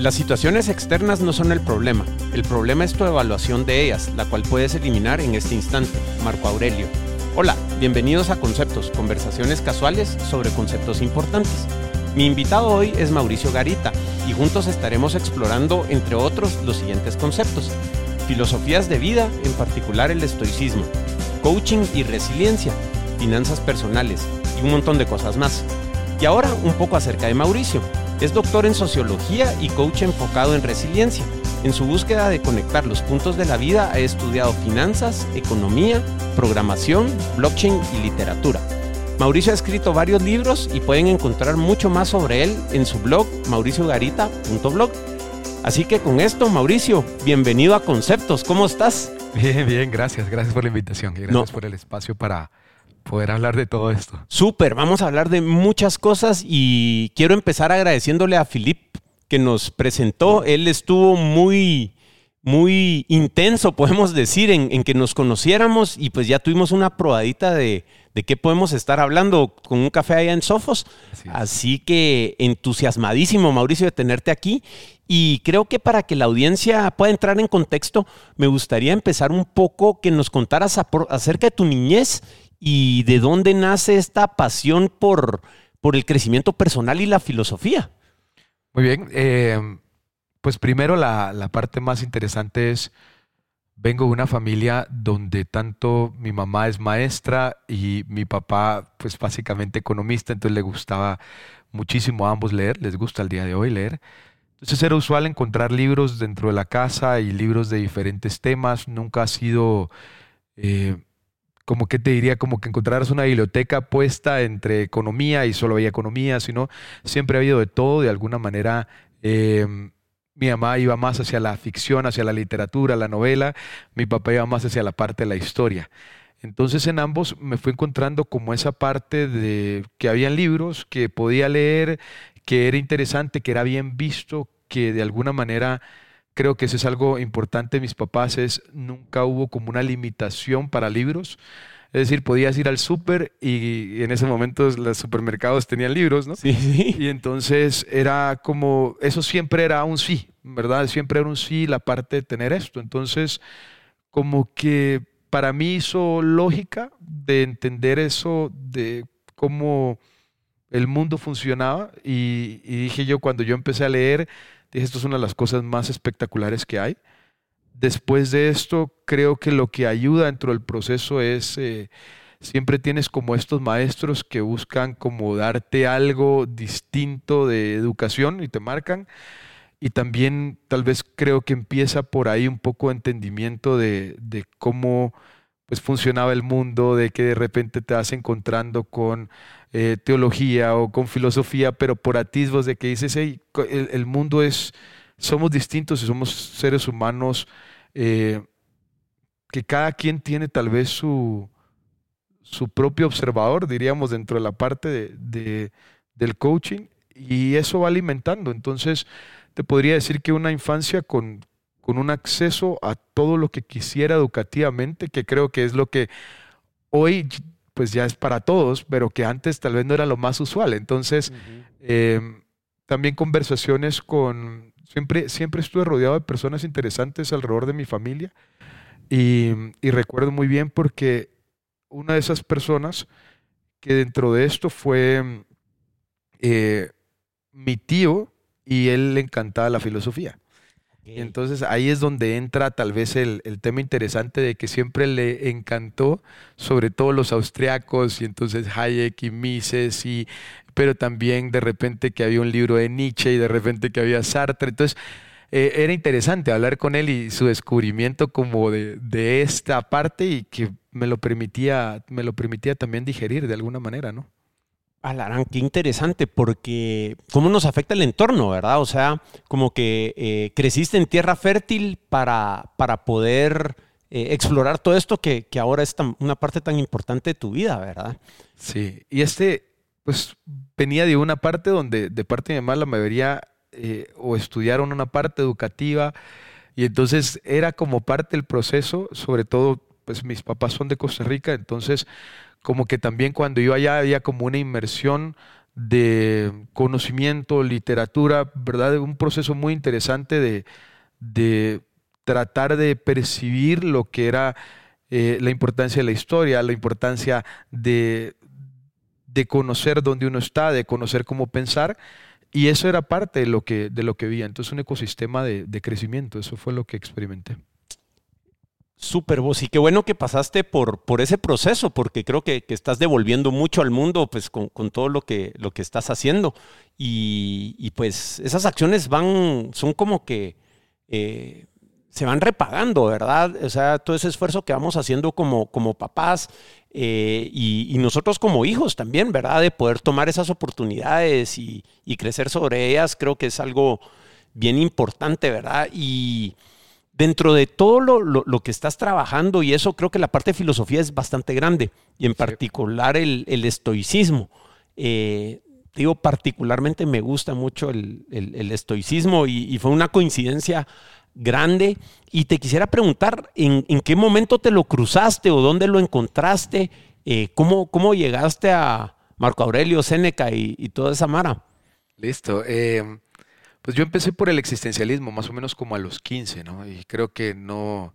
Las situaciones externas no son el problema, el problema es tu evaluación de ellas, la cual puedes eliminar en este instante. Marco Aurelio. Hola, bienvenidos a Conceptos, conversaciones casuales sobre conceptos importantes. Mi invitado hoy es Mauricio Garita y juntos estaremos explorando, entre otros, los siguientes conceptos. Filosofías de vida, en particular el estoicismo, coaching y resiliencia, finanzas personales y un montón de cosas más. Y ahora un poco acerca de Mauricio. Es doctor en sociología y coach enfocado en resiliencia. En su búsqueda de conectar los puntos de la vida ha estudiado finanzas, economía, programación, blockchain y literatura. Mauricio ha escrito varios libros y pueden encontrar mucho más sobre él en su blog mauriciogarita.blog. Así que con esto, Mauricio, bienvenido a Conceptos. ¿Cómo estás? Bien, bien, gracias. Gracias por la invitación y gracias por el espacio para poder hablar de todo esto. Súper, vamos a hablar de muchas cosas y quiero empezar agradeciéndole a Filip que nos presentó. Él estuvo muy, muy intenso, podemos decir, en, que nos conociéramos y pues ya tuvimos una probadita de, de qué podemos estar hablando con un café allá en Sofos. Así, que entusiasmadísimo, Mauricio, de tenerte aquí. Y creo que para que la audiencia pueda entrar en contexto, me gustaría empezar un poco que nos contaras acerca de tu niñez y de dónde nace esta pasión por, por el crecimiento personal y la filosofía. Muy bien. Eh, pues primero la, la, parte más interesante es, vengo de una familia donde tanto mi mamá es maestra y mi papá pues básicamente economista, entonces le gustaba muchísimo a ambos leer, les gusta el día de hoy leer. Entonces era usual encontrar libros dentro de la casa y libros de diferentes temas, nunca ha sido... Eh, como que te diría, como que encontraras una biblioteca puesta entre economía y solo había economía, sino siempre ha habido de todo, de alguna manera. Em, mi mamá iba más hacia la ficción, hacia la literatura, la novela, mi papá iba más hacia la parte de la historia. Entonces en ambos me fui encontrando como esa parte de que habían libros que podía leer, que era interesante, que era bien visto, que de alguna manera creo que eso es algo importante mis papás, es nunca hubo como una limitación para libros. Es decir, podías ir al súper y, en ese momento los supermercados tenían libros, ¿no? Sí, sí. Y entonces era como, eso siempre era un sí, ¿verdad? Siempre era un sí la parte de tener esto. Entonces, como que para mí hizo lógica de entender eso, de cómo el mundo funcionaba y, y dije yo, cuando yo empecé a leer, Dije, esto es una de las cosas más espectaculares que hay. Después de esto, creo que lo que ayuda dentro del proceso es, eh, siempre tienes como estos maestros que buscan como darte algo distinto de educación y te marcan. Y también tal vez creo que empieza por ahí un poco de entendimiento de, de cómo pues funcionaba el mundo, de que de repente te vas encontrando con eh, teología o con filosofía, pero por atisbos de que dices, hey, el, mundo es, somos distintos y somos seres humanos, eh, que cada quien tiene tal vez su, su propio observador, diríamos, dentro de la parte de, del coaching, y eso va alimentando. Entonces, te podría decir que una infancia con, con un acceso a todo lo que quisiera educativamente, que creo que es lo que hoy pues ya es para todos, pero que antes tal vez no era lo más usual. Entonces, em, también conversaciones con, siempre, siempre estuve rodeado de personas interesantes alrededor de mi familia y, recuerdo muy bien porque una de esas personas que dentro de esto fue eh, mi tío y él le encantaba la filosofía. Entonces ahí es donde entra tal vez el, tema interesante de que siempre le encantó, sobre todo los austriacos, y entonces Hayek y Mises, y, pero también de repente que había un libro de Nietzsche y de repente que había Sartre. Entonces eh, era interesante hablar con él y su descubrimiento como de, de esta parte y que me lo permitía, me lo permitía también digerir de alguna manera, ¿no? Alarán, qué interesante, porque cómo nos afecta el entorno, ¿verdad? O sea, como que eh, creciste en tierra fértil para, para poder eh, explorar todo esto que, ahora es una parte tan importante de tu vida, ¿verdad? Sí, y este, pues venía de una parte donde de parte de mi mamá la mayoría eh, o estudiaron una parte educativa, y entonces era como parte del proceso, sobre todo, pues mis papás son de Costa Rica, entonces como que también cuando iba allá había como una inmersión de conocimiento, literatura, ¿verdad? Un proceso muy interesante de, de tratar de percibir lo que era eh, la importancia de la historia, la importancia de, de conocer dónde uno está, de conocer cómo pensar. Y eso era parte de lo que, de lo que vi. Entonces, un ecosistema de, de crecimiento. Eso fue lo que experimenté. Súper vos, y qué bueno que pasaste por, por ese proceso, porque creo que, que estás devolviendo mucho al mundo pues, con, con, todo lo que, lo que estás haciendo. Y, pues esas acciones van, son como que eh, se van repagando, ¿verdad? O sea, todo ese esfuerzo que vamos haciendo como, como papás eh, y, y, nosotros como hijos también, ¿verdad? De poder tomar esas oportunidades y, y crecer sobre ellas, creo que es algo bien importante, ¿verdad? Y dentro de todo lo, lo, lo, que estás trabajando y eso creo que la parte de filosofía es bastante grande y en particular el, el estoicismo. Eh, digo, particularmente me gusta mucho el, el, el estoicismo y, y, fue una coincidencia grande y te quisiera preguntar en, en, qué momento te lo cruzaste o dónde lo encontraste, eh, cómo, cómo llegaste a Marco Aurelio, Séneca y, y toda esa mara. Listo. Eh... Pues yo empecé por el existencialismo, más o menos como a los 15, ¿no? Y creo que no,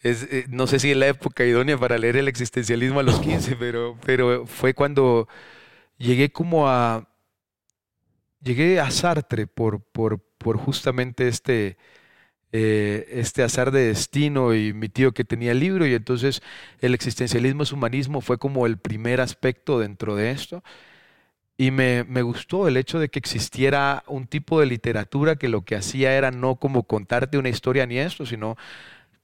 es, eh, no sé si es la época idónea para leer el existencialismo a los 15, pero, pero fue cuando llegué como a, llegué a Sartre por, por, por justamente este, eh, este azar de destino y mi tío que tenía el libro y entonces el existencialismo es humanismo fue como el primer aspecto dentro de esto. Y me, me, gustó el hecho de que existiera un tipo de literatura que lo que hacía era no como contarte una historia ni esto, sino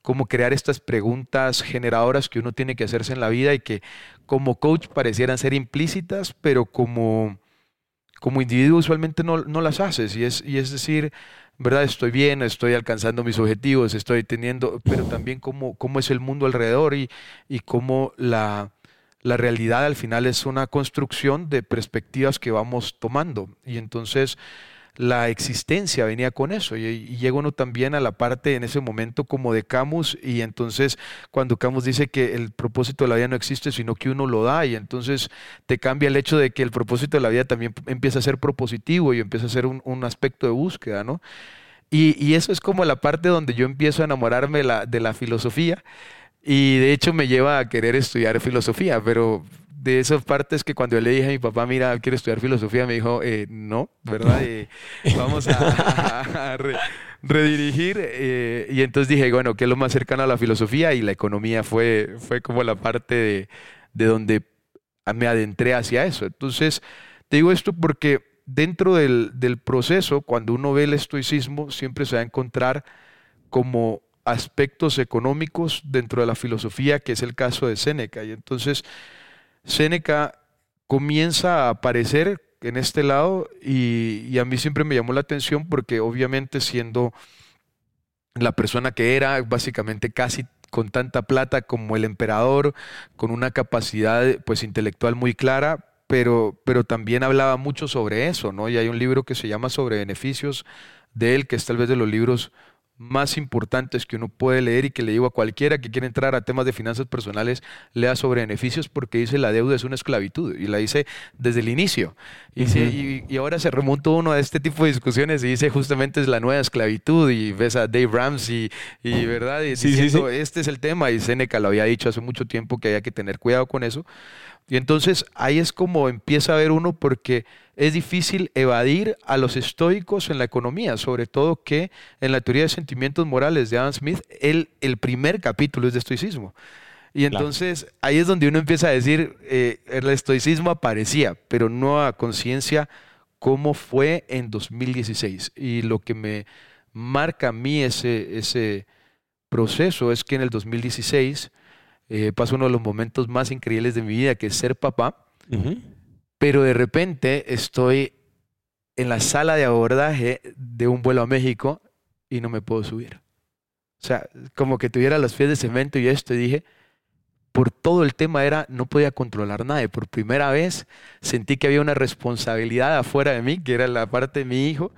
como crear estas preguntas generadoras que uno tiene que hacerse en la vida y que como coach parecieran ser implícitas, pero como, como individuo usualmente no, no las haces. Y es, y es decir, ¿verdad? Estoy bien, estoy alcanzando mis objetivos, estoy teniendo, pero también cómo, cómo es el mundo alrededor y, y cómo la la realidad al final es una construcción de perspectivas que vamos tomando. Y entonces la existencia venía con eso. Y, y llega uno también a la parte en ese momento como de Camus. Y entonces cuando Camus dice que el propósito de la vida no existe, sino que uno lo da. Y entonces te cambia el hecho de que el propósito de la vida también empieza a ser propositivo y empieza a ser un, un aspecto de búsqueda, ¿no? Y, y, eso es como la parte donde yo empiezo a enamorarme la, de la filosofía y de hecho me lleva a querer estudiar filosofía, pero de esas partes que cuando yo le dije a mi papá, mira, quiero estudiar filosofía, me dijo, eh, no, ¿verdad? Eh, vamos a, a, re, redirigir. Eh, y entonces dije, bueno, ¿qué es lo más cercano a la filosofía? Y la economía fue, fue como la parte de, de donde me adentré hacia eso. Entonces, te digo esto porque dentro del, del proceso, cuando uno ve el estoicismo, siempre se va a encontrar como aspectos económicos dentro de la filosofía, que es el caso de Séneca. Y entonces Séneca comienza a aparecer en este lado y, y, a mí siempre me llamó la atención porque obviamente siendo la persona que era, básicamente casi con tanta plata como el emperador, con una capacidad pues intelectual muy clara, pero, pero también hablaba mucho sobre eso, ¿no? Y hay un libro que se llama Sobre beneficios de él, que es tal vez de los libros más importantes que uno puede leer y que le digo a cualquiera que quiere entrar a temas de finanzas personales, lea sobre beneficios porque dice la deuda es una esclavitud y la dice desde el inicio. Y, uh -huh. y, y, ahora se remonta uno a este tipo de discusiones y dice justamente es la nueva esclavitud y ves a Dave Ramsey y, verdad y sí, diciendo sí, sí. este es el tema y Seneca lo había dicho hace mucho tiempo que había que tener cuidado con eso. Y entonces ahí es como empieza a ver uno porque es difícil evadir a los estoicos en la economía, sobre todo que en la teoría de sentimientos morales de Adam Smith, el, el primer capítulo es de estoicismo. Y entonces claro. ahí es donde uno empieza a decir, eh, el estoicismo aparecía, pero no a conciencia cómo fue en 2016. Y lo que me marca a mí ese, ese proceso es que en el 2016 eh, paso uno de los momentos más increíbles de mi vida, que es ser papá, uh -huh. pero de repente estoy en la sala de abordaje de un vuelo a México y no me puedo subir. O sea, como que tuviera los pies de cemento y esto, y dije, por todo el tema era, no podía controlar nada. Y por primera vez sentí que había una responsabilidad afuera de mí, que era la parte de mi hijo.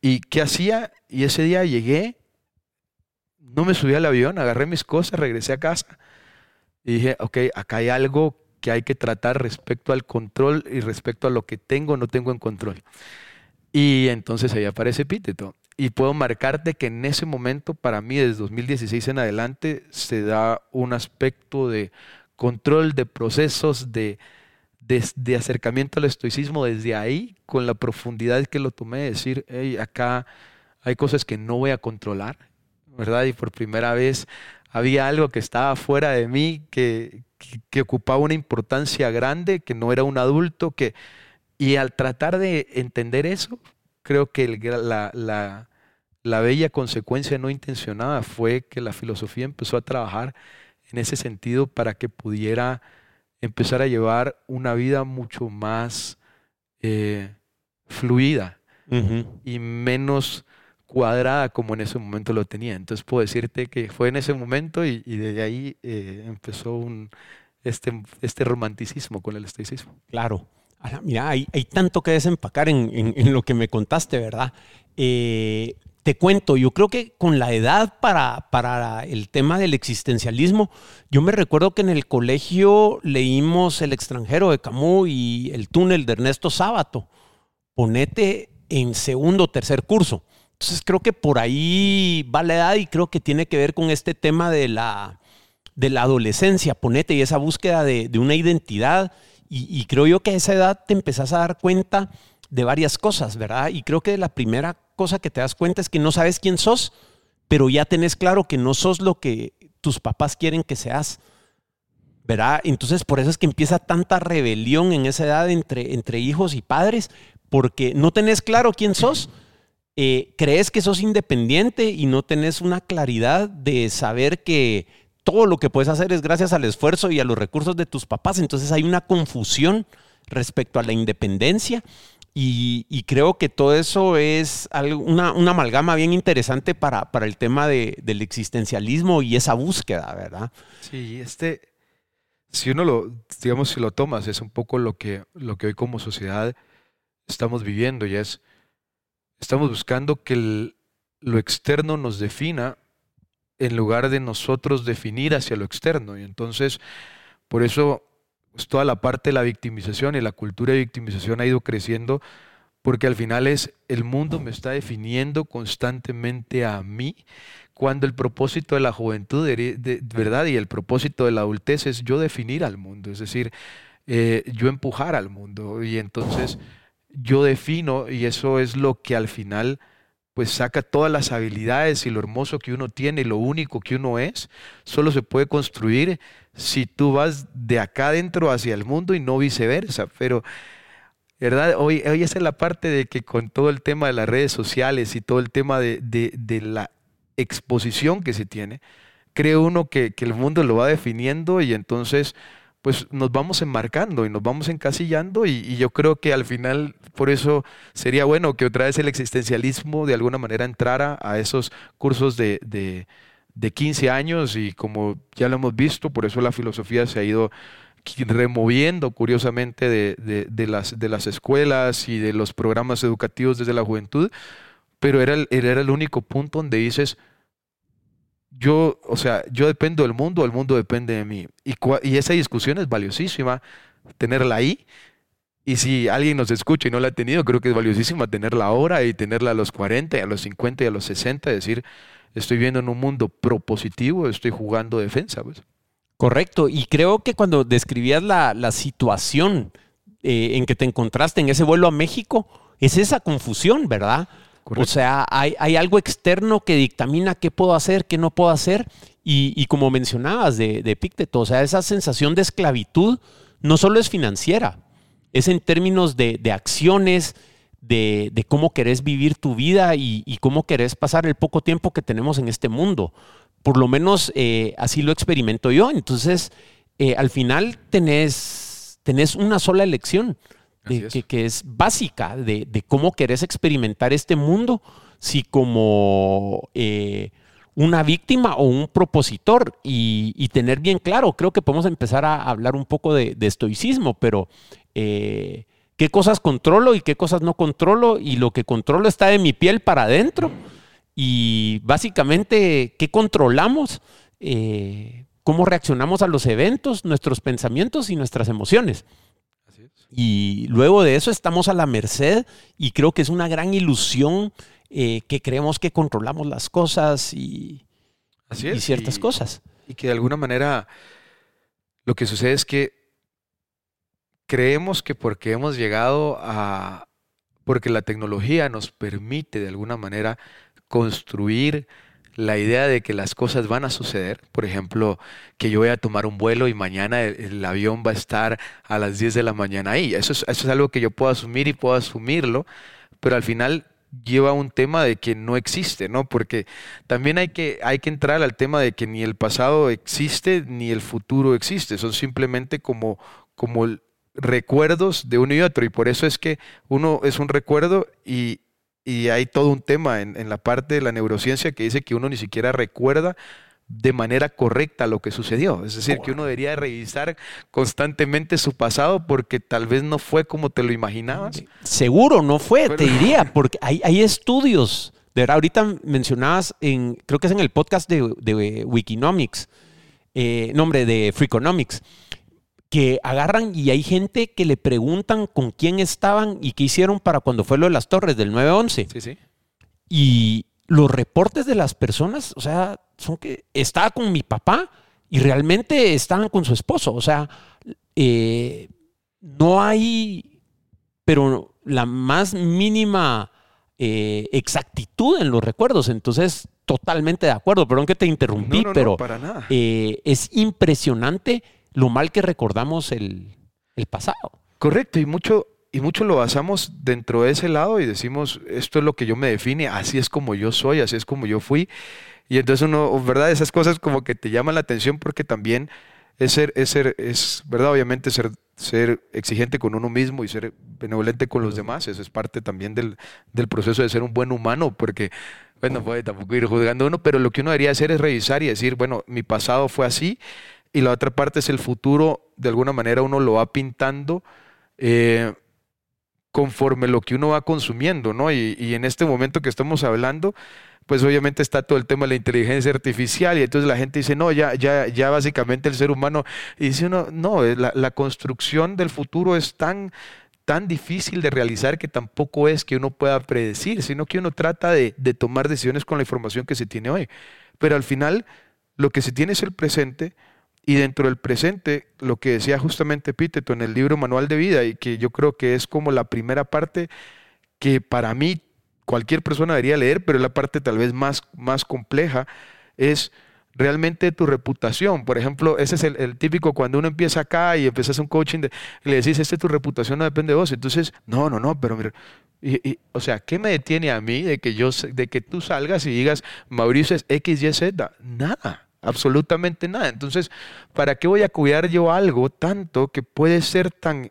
¿Y qué hacía? Y ese día llegué, no me subí al avión, agarré mis cosas, regresé a casa y dije, ok, acá hay algo que hay que tratar respecto al control y respecto a lo que tengo o no tengo en control. Y entonces ahí aparece Epíteto. Y puedo marcarte que en ese momento, para mí, desde 2016 en adelante, se da un aspecto de control de procesos, de, de, acercamiento al estoicismo desde ahí, con la profundidad que lo tomé, decir, hey, acá hay cosas que no voy a controlar, ¿verdad? Y por primera vez había algo que estaba fuera de mí, que, que, ocupaba una importancia grande, que no era un adulto, que... Y al tratar de entender eso, creo que la, la, la bella consecuencia no intencionada fue que la filosofía empezó a trabajar en ese sentido para que pudiera empezar a llevar una vida mucho más eh, fluida y menos cuadrada como en ese momento lo tenía. Entonces puedo decirte que fue en ese momento y, y de ahí eh, empezó este, este romanticismo con el estoicismo. Claro. mira, hay, hay, tanto que desempacar en, en, lo que me contaste, ¿verdad? Eh, te cuento, yo creo que con la edad para, para el tema del existencialismo, yo me recuerdo que en el colegio leímos El extranjero de Camus y El túnel de Ernesto Sábato. Ponete en segundo o tercer curso. Entonces creo que por ahí va la edad y creo que tiene que ver con este tema de la, de la adolescencia, ponete, y esa búsqueda de, una identidad. Y, y, creo yo que a esa edad te empezás a dar cuenta de varias cosas, ¿verdad? Y creo que la primera cosa que te das cuenta es que no sabes quién sos, pero ya tenés claro que no sos lo que tus papás quieren que seas. ¿Verdad? Entonces por eso es que empieza tanta rebelión en esa edad entre, entre hijos y padres, porque no tenés claro quién sos, eh, crees que sos independiente y no tenés una claridad de saber que todo lo que puedes hacer es gracias al esfuerzo y a los recursos de tus papás. Entonces hay una confusión respecto a la independencia y, creo que todo eso es una, una amalgama bien interesante para, para el tema de, del existencialismo y esa búsqueda, ¿verdad? Sí, este, si uno lo, digamos, si lo tomas, es un poco lo que, lo que hoy como sociedad estamos viviendo y es, estamos buscando que lo externo nos defina en lugar de nosotros definir hacia lo externo. Y entonces, por eso pues, toda la parte de la victimización y la cultura de victimización ha ido creciendo porque al final es el mundo me está definiendo constantemente a mí cuando el propósito de la juventud, de, verdad, y el propósito de la adultez es yo definir al mundo, es decir, eh, yo empujar al mundo y entonces yo defino y eso es lo que al final pues saca todas las habilidades y lo hermoso que uno tiene y lo único que uno es, solo se puede construir si tú vas de acá adentro hacia el mundo y no viceversa. Pero, ¿verdad? Hoy, hoy esa es la parte de que con todo el tema de las redes sociales y todo el tema de, la exposición que se tiene, cree uno que, el mundo lo va definiendo y entonces pues nos vamos enmarcando y nos vamos encasillando y, yo creo que al final por eso sería bueno que otra vez el existencialismo de alguna manera entrara a esos cursos de, de 15 años y como ya lo hemos visto, por eso la filosofía se ha ido removiendo curiosamente de, las, de las escuelas y de los programas educativos desde la juventud, pero era el, era el único punto donde dices, yo, o sea, yo dependo del mundo, el mundo depende de mí. Y, y esa discusión es valiosísima, tenerla ahí. Y si alguien nos escucha y no la ha tenido, creo que es valiosísima tenerla ahora y tenerla a los 40, a los 50 y a los 60, decir, estoy viendo en un mundo propositivo, estoy jugando defensa. Pues. Correcto, y creo que cuando describías la, situación eh, en que te encontraste en ese vuelo a México, es esa confusión, ¿verdad? O sea, hay, algo externo que dictamina qué puedo hacer, qué no puedo hacer, y, como mencionabas de, de Pícteto, o sea, esa sensación de esclavitud no solo es financiera, es en términos de, de acciones, de, cómo querés vivir tu vida y, cómo querés pasar el poco tiempo que tenemos en este mundo. Por lo menos eh, así lo experimento yo. Entonces, eh, al final tenés, tenés una sola elección Que, es básica de, cómo querés experimentar este mundo, si como eh, una víctima o un propositor y, tener bien claro, creo que podemos empezar a hablar un poco de, estoicismo, pero qué cosas controlo y qué cosas no controlo y lo que controlo está de mi piel para adentro y básicamente qué controlamos. Eh, cómo reaccionamos a los eventos, nuestros pensamientos y nuestras emociones. Y luego de eso estamos a la merced y creo que es una gran ilusión eh, que creemos que controlamos las cosas y, y ciertas cosas. Y que de alguna manera lo que sucede es que creemos que porque hemos llegado a, porque la tecnología nos permite de alguna manera construir la idea de que las cosas van a suceder, por ejemplo, que yo voy a tomar un vuelo y mañana el, avión va a estar a las 10 de la mañana ahí. Eso es, eso es algo que yo puedo asumir y puedo asumirlo, pero al final lleva un tema de que no existe, ¿no? Porque también hay que, hay que entrar al tema de que ni el pasado existe ni el futuro existe, son simplemente como, como recuerdos de uno y otro, y por eso es que uno es un recuerdo y, y hay todo un tema en, la parte de la neurociencia que dice que uno ni siquiera recuerda de manera correcta lo que sucedió. Es decir, que uno debería revisar constantemente su pasado porque tal vez no fue como te lo imaginabas. Seguro no fue, te diría, porque hay, hay estudios. De verdad, ahorita mencionabas, en, creo que es en el podcast de, de Wikinomics, eh, nombre de Freakonomics, que agarran y hay gente que le preguntan con quién estaban y qué hicieron para cuando fue lo de las torres del 9-11. Sí, sí. Y los reportes de las personas, o sea, son que estaba con mi papá y realmente estaban con su esposo. O sea, eh, no hay, pero la más mínima eh, exactitud en los recuerdos. Entonces, totalmente de acuerdo. Perdón que te interrumpí, pero eh, es impresionante lo mal que recordamos el, pasado. Correcto, y mucho, y mucho lo basamos dentro de ese lado y decimos, esto es lo que yo me define, así es como yo soy, así es como yo fui. Y entonces uno, ¿verdad? Esas cosas como que te llaman la atención porque también es ser, es ser, es, ¿verdad? Obviamente ser, ser exigente con uno mismo y ser benevolente con los demás, eso es parte también del, del proceso de ser un buen humano, porque, bueno, no puede tampoco ir juzgando uno, pero lo que uno debería hacer es revisar y decir, bueno, mi pasado fue así, y la otra parte es el futuro, de alguna manera uno lo va pintando eh, conforme lo que uno va consumiendo, ¿no? Y, en este momento que estamos hablando, pues obviamente está todo el tema de la inteligencia artificial y entonces la gente dice, no, ya, ya, ya básicamente el ser humano, y dice uno, no, la, la construcción del futuro es tan tan difícil de realizar que tampoco es que uno pueda predecir, sino que uno trata de tomar decisiones con la información que se tiene hoy. Pero al final, lo que se tiene es el presente, y dentro del presente, lo que decía justamente Píteto en el libro Manual de Vida, y que yo creo que es como la primera parte que para mí cualquier persona debería leer, pero es la parte tal vez más, más compleja, es realmente tu reputación. Por ejemplo, ese es el, típico cuando uno empieza acá y empiezas un coaching y le decís, este tu reputación no depende de vos. Entonces, no, no, no, pero mira, y, o sea, ¿qué me detiene a mí de que yo de que tú salgas y digas Mauricio es X, Y, Z? Nada absolutamente nada. Entonces, ¿para qué voy a cuidar yo algo tanto que puede ser tan,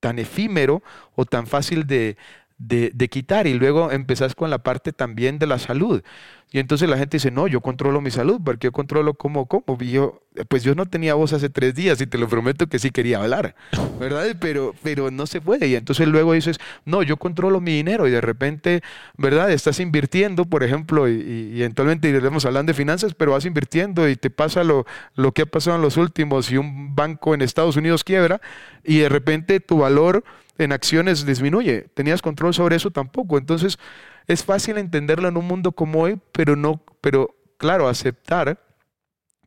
tan efímero o tan fácil de, de, quitar? Y luego empezás con la parte también de la salud. Y entonces la gente dice, no, yo controlo mi salud, porque yo controlo cómo, cómo. Y yo, pues yo no tenía voz hace tres días y te lo prometo que sí quería hablar, ¿verdad? Pero, pero no se puede. Y entonces luego dices, no, yo controlo mi dinero y de repente, ¿verdad? Estás invirtiendo, por ejemplo, y, y, eventualmente iremos hablando de finanzas, pero vas invirtiendo y te pasa lo, lo que ha pasado en los últimos y un banco en Estados Unidos quiebra y de repente tu valor en acciones disminuye. ¿Tenías control sobre eso? Tampoco. Entonces, es fácil entenderlo en un mundo como hoy, pero no, pero claro, aceptar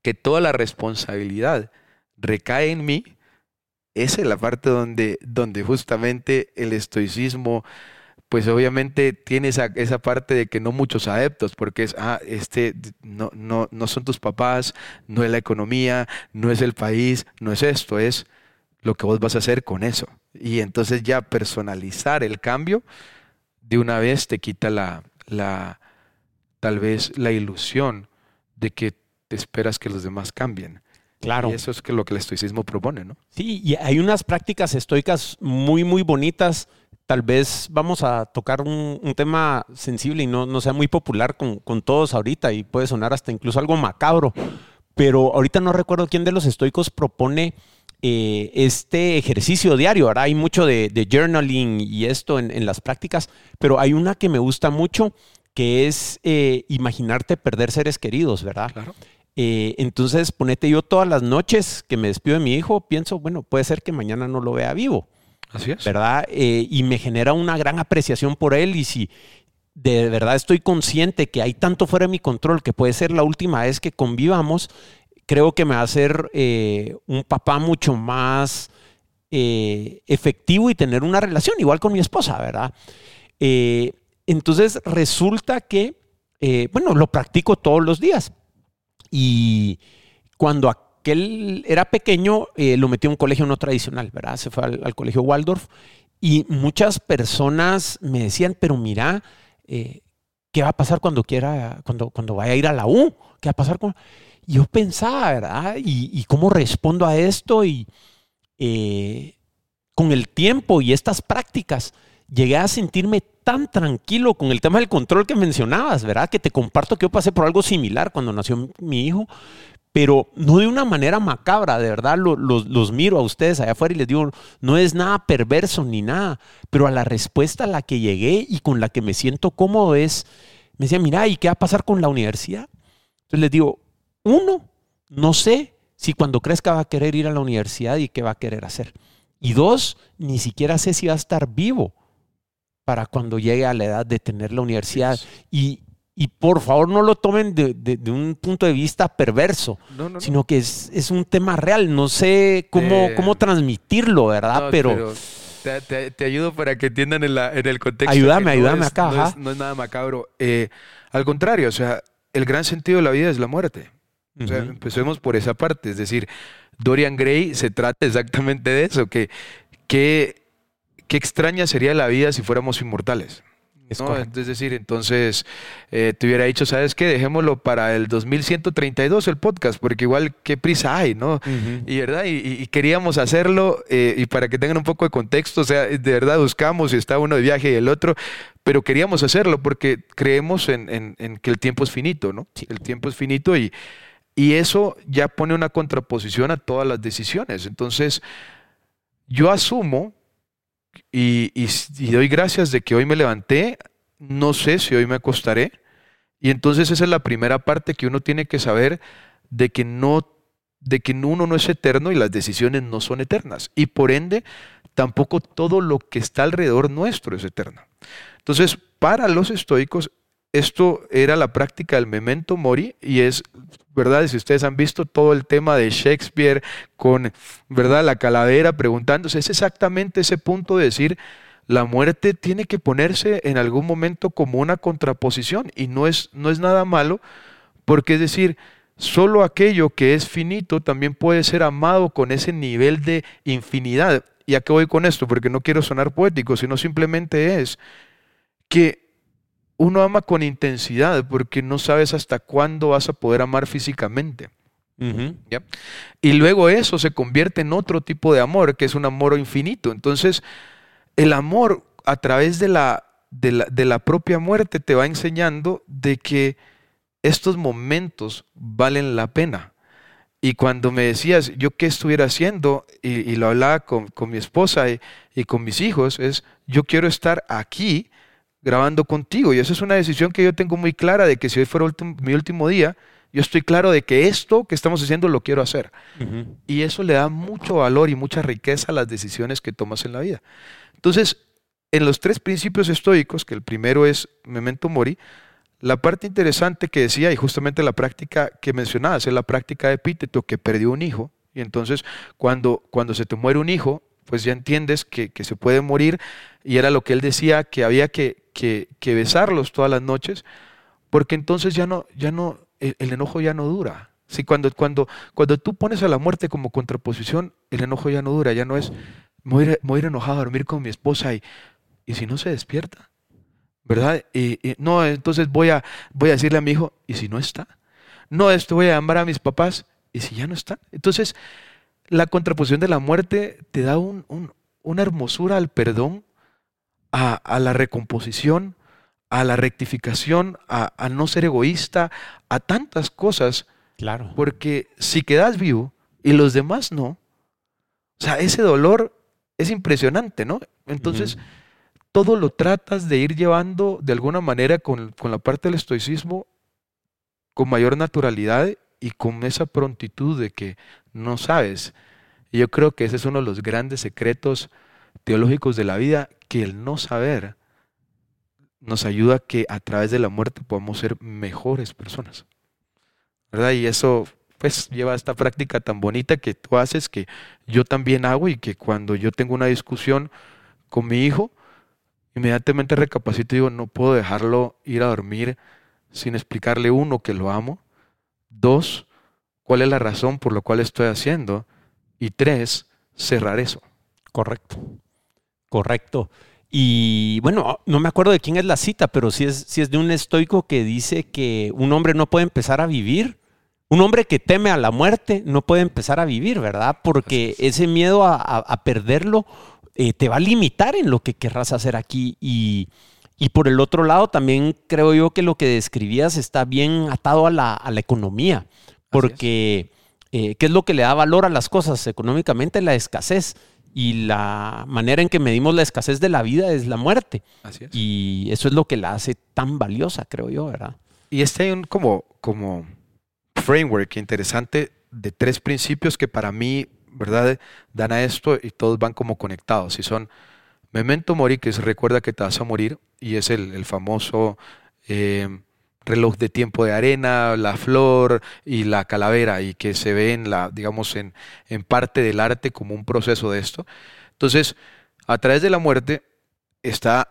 que toda la responsabilidad recae en mí, esa es la parte donde, donde justamente el estoicismo, pues obviamente tiene esa, esa, parte de que no muchos adeptos, porque es, ah, este, no, no, no son tus papás, no es la economía, no es el país, no es esto, es lo que vos vas a hacer con eso. Y entonces ya personalizar el cambio de una vez te quita la, la tal vez la ilusión de que te esperas que los demás cambien. Claro. Y eso es que lo que el estoicismo propone, ¿no? Sí, y hay unas prácticas estoicas muy, muy bonitas. Tal vez vamos a tocar un, tema sensible y no, no sea muy popular con, con, todos ahorita y puede sonar hasta incluso algo macabro. Pero ahorita no recuerdo quién de los estoicos propone eh, este ejercicio diario. Ahora hay mucho de, journaling y esto en, las prácticas, pero hay una que me gusta mucho que es eh, imaginarte perder seres queridos, ¿verdad? Claro. Eh, entonces, ponete yo todas las noches que me despido de mi hijo, pienso, bueno, puede ser que mañana no lo vea vivo. Así es. ¿Verdad? Y me genera una gran apreciación por él y si de verdad estoy consciente que hay tanto fuera de mi control que puede ser la última vez que convivamos, creo que me va a hacer eh, un papá mucho más efectivo y tener una relación, igual con mi esposa, ¿verdad? entonces resulta que, bueno, lo practico todos los días. Y cuando aquel era pequeño, eh, lo metí a un colegio no tradicional, ¿verdad? Se fue al, colegio Waldorf. Y muchas personas me decían, pero mira, eh, ¿qué va a pasar cuando quiera, cuando, cuando vaya a ir a la U? ¿Qué va a pasar con...? Yo pensaba, ¿verdad? Y, cómo respondo a esto y eh, con el tiempo y estas prácticas llegué a sentirme tan tranquilo con el tema del control que mencionabas, ¿verdad? Que te comparto que yo pasé por algo similar cuando nació mi hijo, pero no de una manera macabra, de verdad los, miro a ustedes allá afuera y les digo, no es nada perverso ni nada, pero a la respuesta a la que llegué y con la que me siento cómodo es, me decía, mira, ¿y qué va a pasar con la universidad? Entonces les digo, uno, no sé si cuando crezca va a querer ir a la universidad y qué va a querer hacer. Y dos, ni siquiera sé si va a estar vivo para cuando llegue a la edad de tener la universidad. Y, y por favor no lo tomen de, de, un punto de vista perverso, sino que es, es, un tema real. No sé cómo, cómo transmitirlo, ¿verdad? pero... te, te, ayudo para que entiendan en, la, en el contexto. Ayúdame, ayúdame acá. No es, nada macabro. Eh, al contrario, o sea, el gran sentido de la vida es la muerte. O sea, empecemos por esa parte. Es decir, Dorian Gray se trata exactamente de eso, que, que qué extraña sería la vida si fuéramos inmortales. Es, decir, entonces eh, te hubiera dicho, ¿sabes qué? Dejémoslo para el 2132 el podcast, porque igual qué prisa hay, ¿no? Y verdad, y, queríamos hacerlo, eh, y para que tengan un poco de contexto, o sea, de verdad buscamos y está uno de viaje y el otro, pero queríamos hacerlo porque creemos en, que el tiempo es finito, ¿no? El tiempo es finito y, y eso ya pone una contraposición a todas las decisiones. Entonces, yo asumo y, doy gracias de que hoy me levanté, no sé si hoy me acostaré. Y entonces esa es la primera parte que uno tiene que saber de que no de que uno no es eterno y las decisiones no son eternas. Y por ende, tampoco todo lo que está alrededor nuestro es eterno. Entonces, para los estoicos, esto era la práctica del memento mori y es, ¿verdad? Si ustedes han visto todo el tema de Shakespeare con, ¿verdad? La calavera preguntándose, es exactamente ese punto de decir, la muerte tiene que ponerse en algún momento como una contraposición y no es, no es nada malo, porque es decir, solo aquello que es finito también puede ser amado con ese nivel de infinidad. ¿Y a qué voy con esto? Porque no quiero sonar poético, sino simplemente es que uno ama con intensidad porque no sabes hasta cuándo vas a poder amar físicamente. Y luego eso se convierte en otro tipo de amor, que es un amor infinito. Entonces, el amor a través de la, de la, de la propia muerte te va enseñando de que estos momentos valen la pena. Y cuando me decías yo qué estuviera haciendo, y, lo hablaba con, mi esposa y, y, con mis hijos, es yo quiero estar aquí grabando contigo. Y esa es una decisión que yo tengo muy clara de que si hoy fuera mi último día, yo estoy claro de que esto que estamos haciendo lo quiero hacer. Y eso le da mucho valor y mucha riqueza a las decisiones que tomas en la vida. Entonces, en los tres principios estoicos, que el primero es memento mori, la parte interesante que decía, y justamente la práctica que mencionabas, es la práctica de epíteto que perdió un hijo. Y entonces, cuando, cuando se te muere un hijo, pues ya entiendes que, que se puede morir. Y era lo que él decía, que había que, que, besarlos todas las noches, porque entonces ya no, ya no, el, enojo ya no dura. Sí, cuando, cuando, cuando tú pones a la muerte como contraposición, el enojo ya no dura, ya no es, me voy a ir, enojado a dormir con mi esposa y, y si no se despierta, ¿verdad? Y, no, entonces voy a, voy a decirle a mi hijo, ¿y si no está? No, esto voy a llamar a mis papás, ¿y si ya no está? Entonces, la contraposición de la muerte te da un, una hermosura al perdón a, la recomposición, a la rectificación, a, no ser egoísta, a tantas cosas. Claro. Porque si quedas vivo y los demás no, o sea, ese dolor es impresionante, ¿no? Entonces, todo lo tratas de ir llevando de alguna manera con, con, la parte del estoicismo con mayor naturalidad y con esa prontitud de que no sabes. Y yo creo que ese es uno de los grandes secretos teológicos de la vida, que el no saber nos ayuda a que a través de la muerte podamos ser mejores personas. ¿Verdad? Y eso pues lleva a esta práctica tan bonita que tú haces, que yo también hago y que cuando yo tengo una discusión con mi hijo, inmediatamente recapacito y digo, no puedo dejarlo ir a dormir sin explicarle uno que lo amo, dos, cuál es la razón por la cual estoy haciendo y tres, cerrar eso. Correcto, correcto. Y bueno, no me acuerdo de quién es la cita, pero sí es, sí es de un estoico que dice que un hombre no puede empezar a vivir, un hombre que teme a la muerte no puede empezar a vivir, ¿verdad? Porque ese miedo a, perderlo eh, te va a limitar en lo que querrás hacer aquí. Y, por el otro lado, también creo yo que lo que describías está bien atado a la, economía, porque eh, ¿qué es lo que le da valor a las cosas económicamente? La escasez y la manera en que medimos la escasez de la vida es la muerte. Así es. Y eso es lo que la hace tan valiosa, creo yo, ¿verdad? Y este hay un como, como framework interesante de tres principios que para mí, ¿verdad? Dan a esto y todos van como conectados. Y son memento mori, que es recuerda que te vas a morir, y es el, famoso eh, reloj de tiempo de arena, la flor y la calavera, y que se ve en la, digamos, en, parte del arte como un proceso de esto. Entonces, a través de la muerte está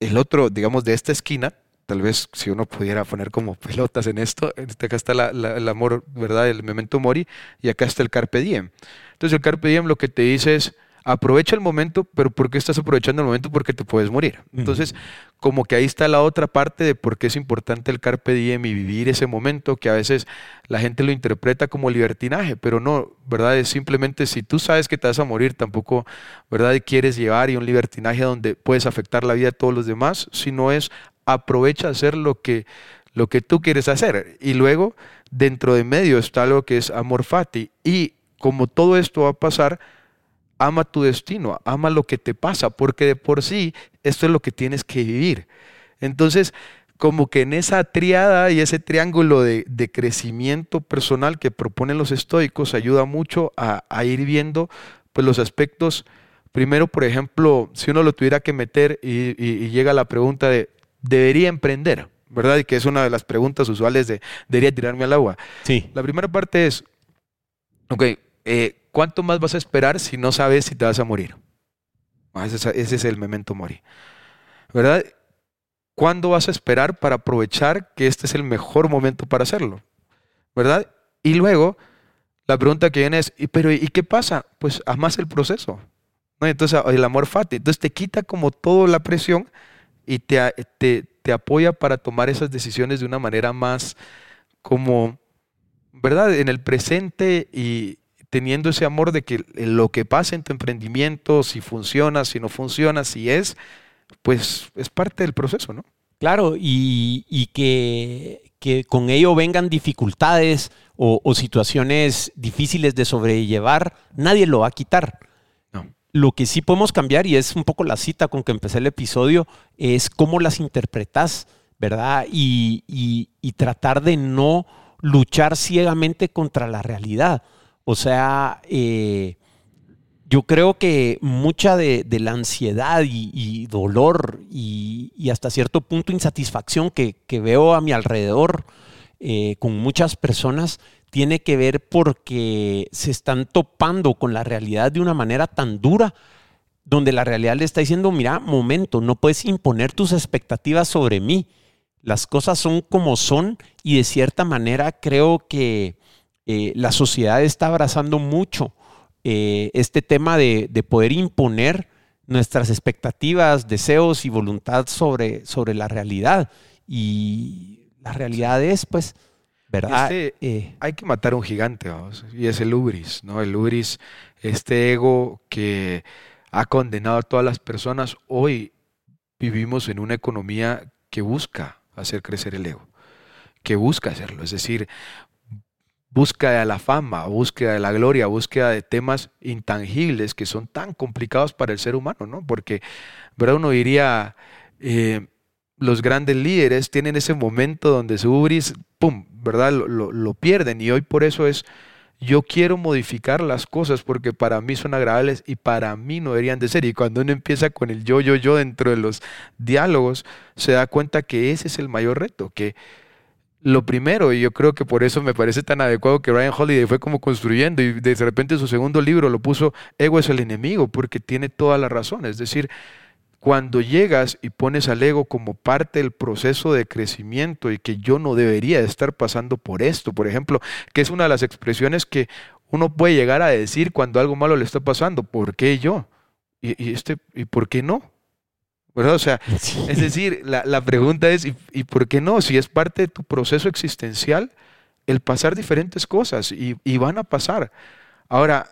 el otro, digamos, de esta esquina, tal vez si uno pudiera poner como pelotas en esto, este, acá está el amor, ¿verdad? El memento mori, y acá está el carpe diem. Entonces el carpe diem lo que te dice es, aprovecha el momento, pero ¿por qué estás aprovechando el momento? Porque te puedes morir. Entonces, como que ahí está la otra parte de por qué es importante el carpe diem y vivir ese momento, que a veces la gente lo interpreta como libertinaje, pero no, ¿verdad? Es simplemente si tú sabes que te vas a morir, tampoco, ¿verdad? quieres llevar y un libertinaje donde puedes afectar la vida de todos los demás, sino es aprovecha hacer lo que, lo que tú quieres hacer. Y luego, dentro de medio está algo que es amor fati. Y como todo esto va a pasar, ama tu destino, ama lo que te pasa, porque de por sí esto es lo que tienes que vivir. Entonces, como que en esa triada y ese triángulo de, crecimiento personal que proponen los estoicos ayuda mucho a, ir viendo pues, los aspectos. Primero, por ejemplo, si uno lo tuviera que meter y, y llega la pregunta de, ¿debería emprender? ¿Verdad? Y que es una de las preguntas usuales de, ¿debería tirarme al agua? Sí. La primera parte es, ok, eh, ¿cuánto más vas a esperar si no sabes si te vas a morir? Ah, ese, es el memento mori. ¿Verdad? ¿Cuándo vas a esperar para aprovechar que este es el mejor momento para hacerlo? ¿Verdad? Y luego, la pregunta que viene es, ¿pero y qué pasa? Pues amas el proceso. Entonces, el amor fati. Entonces te quita como toda la presión y te, te, te apoya para tomar esas decisiones de una manera más como, ¿verdad? En el presente y, teniendo ese amor de que lo que pasa en tu emprendimiento, si funciona, si no funciona, si es, pues es parte del proceso, ¿no? Claro, y, que, que, con ello vengan dificultades o, o, situaciones difíciles de sobrellevar, nadie lo va a quitar. No. Lo que sí podemos cambiar, y es un poco la cita con que empecé el episodio, es cómo las interpretas, ¿verdad? Y, y tratar de no luchar ciegamente contra la realidad. O sea, eh, yo creo que mucha de, la ansiedad y, dolor y, hasta cierto punto insatisfacción que, veo a mi alrededor eh, con muchas personas tiene que ver porque se están topando con la realidad de una manera tan dura, donde la realidad le está diciendo, mira, momento, no puedes imponer tus expectativas sobre mí. Las cosas son como son y de cierta manera creo que eh, la sociedad está abrazando mucho eh, este tema de, poder imponer nuestras expectativas, deseos y voluntad sobre, sobre la realidad. Y la realidad es, pues, ¿verdad? Este, eh, hay que matar a un gigante, vamos, y es el ubris, ¿no? El ubris, este ego que ha condenado a todas las personas. Hoy vivimos en una economía que busca hacer crecer el ego, que busca hacerlo. Es decir, búsqueda de la fama, búsqueda de la gloria, búsqueda de temas intangibles que son tan complicados para el ser humano, ¿no? Porque, ¿verdad? Uno diría, eh, los grandes líderes tienen ese momento donde su ubris, ¡pum!, ¿verdad? Lo, lo, pierden y hoy por eso es, yo quiero modificar las cosas porque para mí son agradables y para mí no deberían de ser. Y cuando uno empieza con el yo, yo, yo dentro de los diálogos, se da cuenta que ese es el mayor reto, que lo primero, y yo creo que por eso me parece tan adecuado que Ryan Holiday fue como construyendo y de repente su segundo libro lo puso Ego es el enemigo, porque tiene toda la razón. Es decir, cuando llegas y pones al ego como parte del proceso de crecimiento y que yo no debería estar pasando por esto, por ejemplo, que es una de las expresiones que uno puede llegar a decir cuando algo malo le está pasando, ¿por qué yo? ¿Y, este, ¿y por qué no? O sea, es decir, la, pregunta es, ¿y, por qué no? Si es parte de tu proceso existencial, el pasar diferentes cosas y, y, van a pasar. Ahora,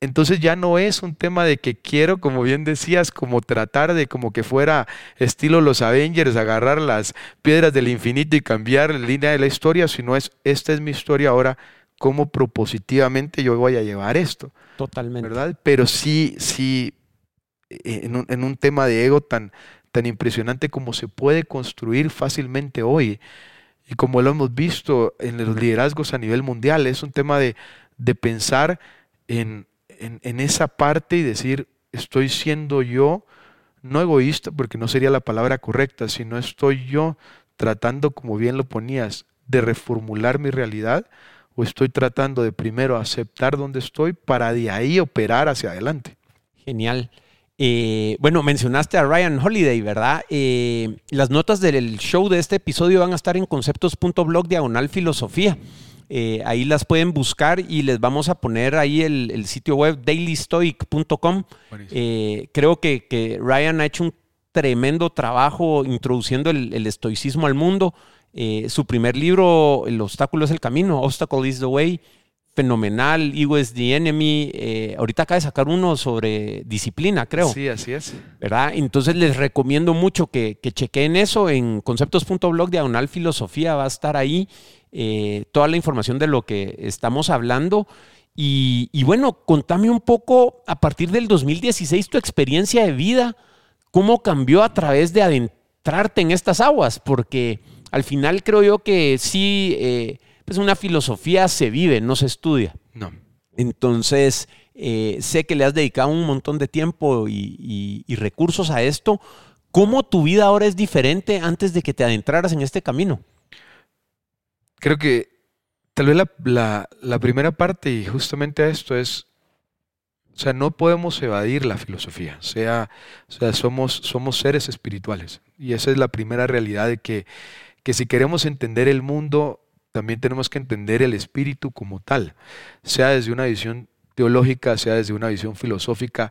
entonces ya no es un tema de que quiero, como bien decías, como tratar de como que fuera estilo los Avengers, agarrar las piedras del infinito y cambiar la línea de la historia, sino es, esta es mi historia ahora, cómo propositivamente yo voy a llevar esto. Totalmente. ¿Verdad? Pero sí, sí, eh, en un, tema de ego tan, tan impresionante como se puede construir fácilmente hoy. Y como lo hemos visto en los liderazgos a nivel mundial, es un tema de, pensar en, en, esa parte y decir, estoy siendo yo, no egoísta, porque no sería la palabra correcta, sino estoy yo tratando, como bien lo ponías, de reformular mi realidad, o estoy tratando de primero aceptar donde estoy para de ahí operar hacia adelante. Genial. Eh, bueno, mencionaste a Ryan Holiday, ¿verdad? Eh, las notas del show de este episodio van a estar en conceptos.blog diagonal filosofía. Eh, ahí las pueden buscar y les vamos a poner ahí el, sitio web dailystoic.com. creo que, Ryan ha hecho un tremendo trabajo introduciendo el, el estoicismo al mundo. su primer libro, El obstáculo es el camino, Obstacle is the Way, fenomenal. Ego is the enemy. Eh, ahorita acaba de sacar uno sobre disciplina, creo. Sí, así es. ¿Verdad? Entonces les recomiendo mucho que, que chequen eso en conceptos.blog diagonal filosofía. Va a estar ahí eh, toda la información de lo que estamos hablando. Y, y, bueno, contame un poco a partir del 2016 tu experiencia de vida, cómo cambió a través de adentrarte en estas aguas, porque al final creo yo que sí eh, pues una filosofía se vive, no se estudia. No. Entonces, eh, sé que le has dedicado un montón de tiempo y, recursos a esto. ¿Cómo tu vida ahora es diferente antes de que te adentraras en este camino? Creo que tal vez la, primera parte, y justamente a esto es, o sea, no podemos evadir la filosofía, sea, o sea somos, somos seres espirituales. Y esa es la primera realidad de que, que si queremos entender el mundo, también tenemos que entender el espíritu como tal, sea desde una visión teológica, sea desde una visión filosófica,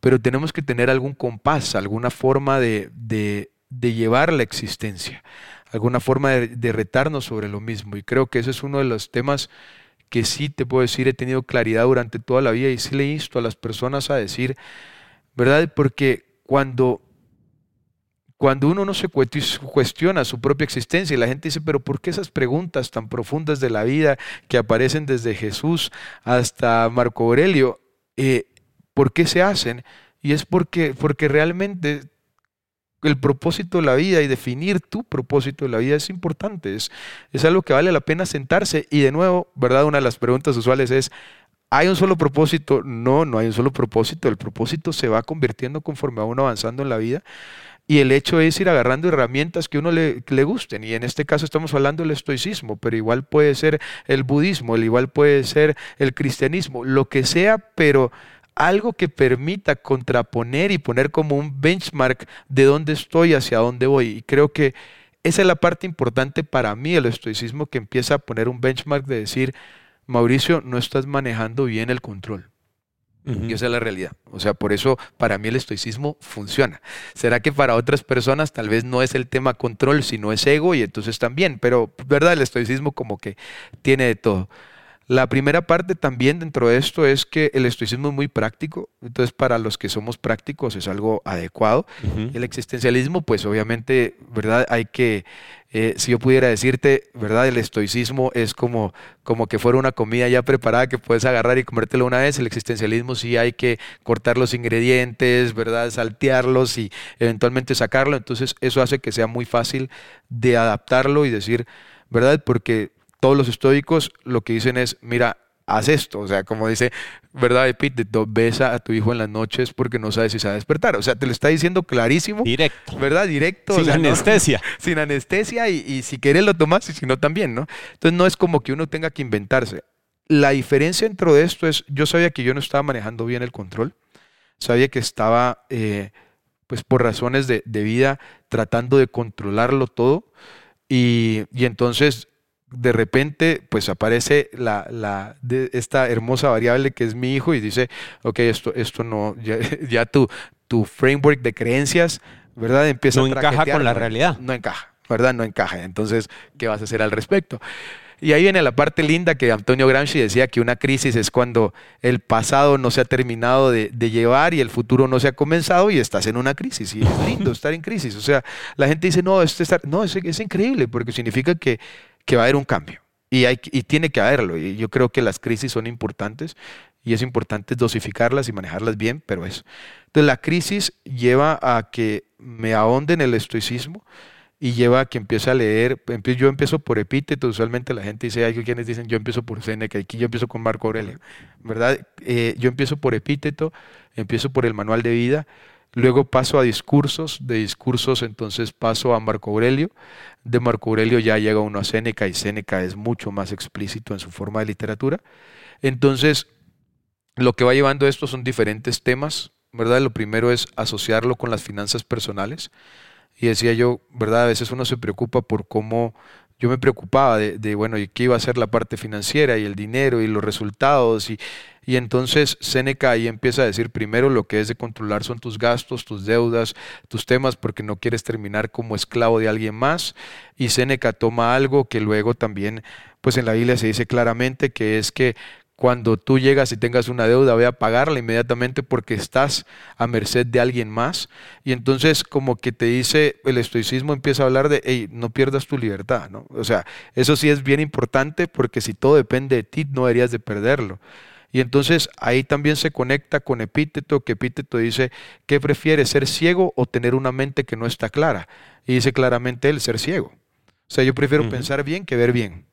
pero tenemos que tener algún compás, alguna forma de, llevar la existencia, alguna forma de, retarnos sobre lo mismo. Y creo que ese es uno de los temas que sí te puedo decir, he tenido claridad durante toda la vida y sí le insto a las personas a decir, ¿verdad? Porque cuando cuando uno no se cuestiona su propia existencia y la gente dice, pero ¿por qué esas preguntas tan profundas de la vida que aparecen desde Jesús hasta Marco Aurelio, eh, ¿por qué se hacen? Y es porque, porque realmente el propósito de la vida y definir tu propósito de la vida es importante, es, es algo que vale la pena sentarse. Y de nuevo, ¿verdad? Una de las preguntas usuales es, ¿Hay un solo propósito? No, no hay un solo propósito. El propósito se va convirtiendo conforme va uno avanzando en la vida. Y el hecho es ir agarrando herramientas que uno le, gusten. Y en este caso estamos hablando del estoicismo, pero igual puede ser el budismo, igual puede ser el cristianismo, lo que sea, pero algo que permita contraponer y poner como un benchmark de dónde estoy, hacia dónde voy. Y creo que esa es la parte importante para mí, el estoicismo, que empieza a poner un benchmark de decir, Mauricio, no estás manejando bien el control. Y esa es la realidad. O sea, por eso para mí el estoicismo funciona. ¿Será que para otras personas tal vez no es el tema control, sino es ego y entonces también? Pero, ¿verdad? El estoicismo como que tiene de todo. La primera parte también dentro de esto es que el estoicismo es muy práctico, entonces para los que somos prácticos es algo adecuado. El existencialismo, pues obviamente, ¿verdad? Hay que, eh, si yo pudiera decirte, ¿verdad? El estoicismo es como, como que fuera una comida ya preparada que puedes agarrar y comértela una vez. El existencialismo sí hay que cortar los ingredientes, ¿verdad? Saltearlos y eventualmente sacarlo. Entonces eso hace que sea muy fácil de adaptarlo y decir, ¿verdad? Porque todos los estoicos lo que dicen es, mira, haz esto. O sea, como dice, ¿verdad? Epíteto, besa a tu hijo en las noches porque no sabes si se va a despertar. O sea, te lo está diciendo clarísimo. Directo. ¿Verdad? Directo. Sin anestesia. sin anestesia y, si quieres lo tomas y si no también, ¿no? Entonces no es como que uno tenga que inventarse. La diferencia dentro de esto es, yo sabía que yo no estaba manejando bien el control. Sabía que estaba, eh, pues por razones de, vida, tratando de controlarlo todo. Y, y entonces de repente pues aparece la, la de esta hermosa variable que es mi hijo y dice, ok, esto, esto no, ya, tu, tu framework de creencias, ¿verdad? Empieza no encaja con la realidad. No encaja, ¿verdad? No encaja. Entonces, ¿qué vas a hacer al respecto? Y ahí viene la parte linda que Antonio Gramsci decía que una crisis es cuando el pasado no se ha terminado de, llevar y el futuro no se ha comenzado y estás en una crisis. Y es lindo estar en crisis. O sea, la gente dice, no, esto está... no es, es increíble porque significa que que va a haber un cambio. Y, hay, y tiene que haberlo. Y yo creo que las crisis son importantes y es importante dosificarlas y manejarlas bien, pero eso. Entonces la crisis lleva a que me ahonde en el estoicismo y lleva a que empiece a leer. Yo empiezo por epíteto, usualmente la gente dice, hay quienes dicen yo empiezo por Seneca, aquí yo empiezo con Marco Aurelio, ¿verdad? Eh, yo empiezo por epíteto, empiezo por el manual de vida Luego paso a discursos, de discursos entonces paso a Marco Aurelio, de Marco Aurelio ya llega uno a Séneca y Séneca es mucho más explícito en su forma de literatura. Entonces, lo que va llevando esto son diferentes temas, ¿verdad? Lo primero es asociarlo con las finanzas personales. Y decía yo, ¿verdad? A veces uno se preocupa por cómo yo me preocupaba de, bueno, ¿y qué iba a ser la parte financiera y el dinero y los resultados? Y, y entonces Seneca ahí empieza a decir primero lo que es de controlar son tus gastos, tus deudas, tus temas, porque no quieres terminar como esclavo de alguien más. Y Seneca toma algo que luego también, pues en la Biblia se dice claramente que es que cuando tú llegas y tengas una deuda, voy a pagarla inmediatamente porque estás a merced de alguien más. Y entonces como que te dice, el estoicismo empieza a hablar de, hey, no pierdas tu libertad, ¿no? O sea, eso sí es bien importante porque si todo depende de ti, no deberías de perderlo. Y entonces ahí también se conecta con epíteto, que epíteto dice, ¿qué prefiere, ser ciego o tener una mente que no está clara? Y dice claramente él, ser ciego. O sea, yo prefiero pensar bien que ver bien.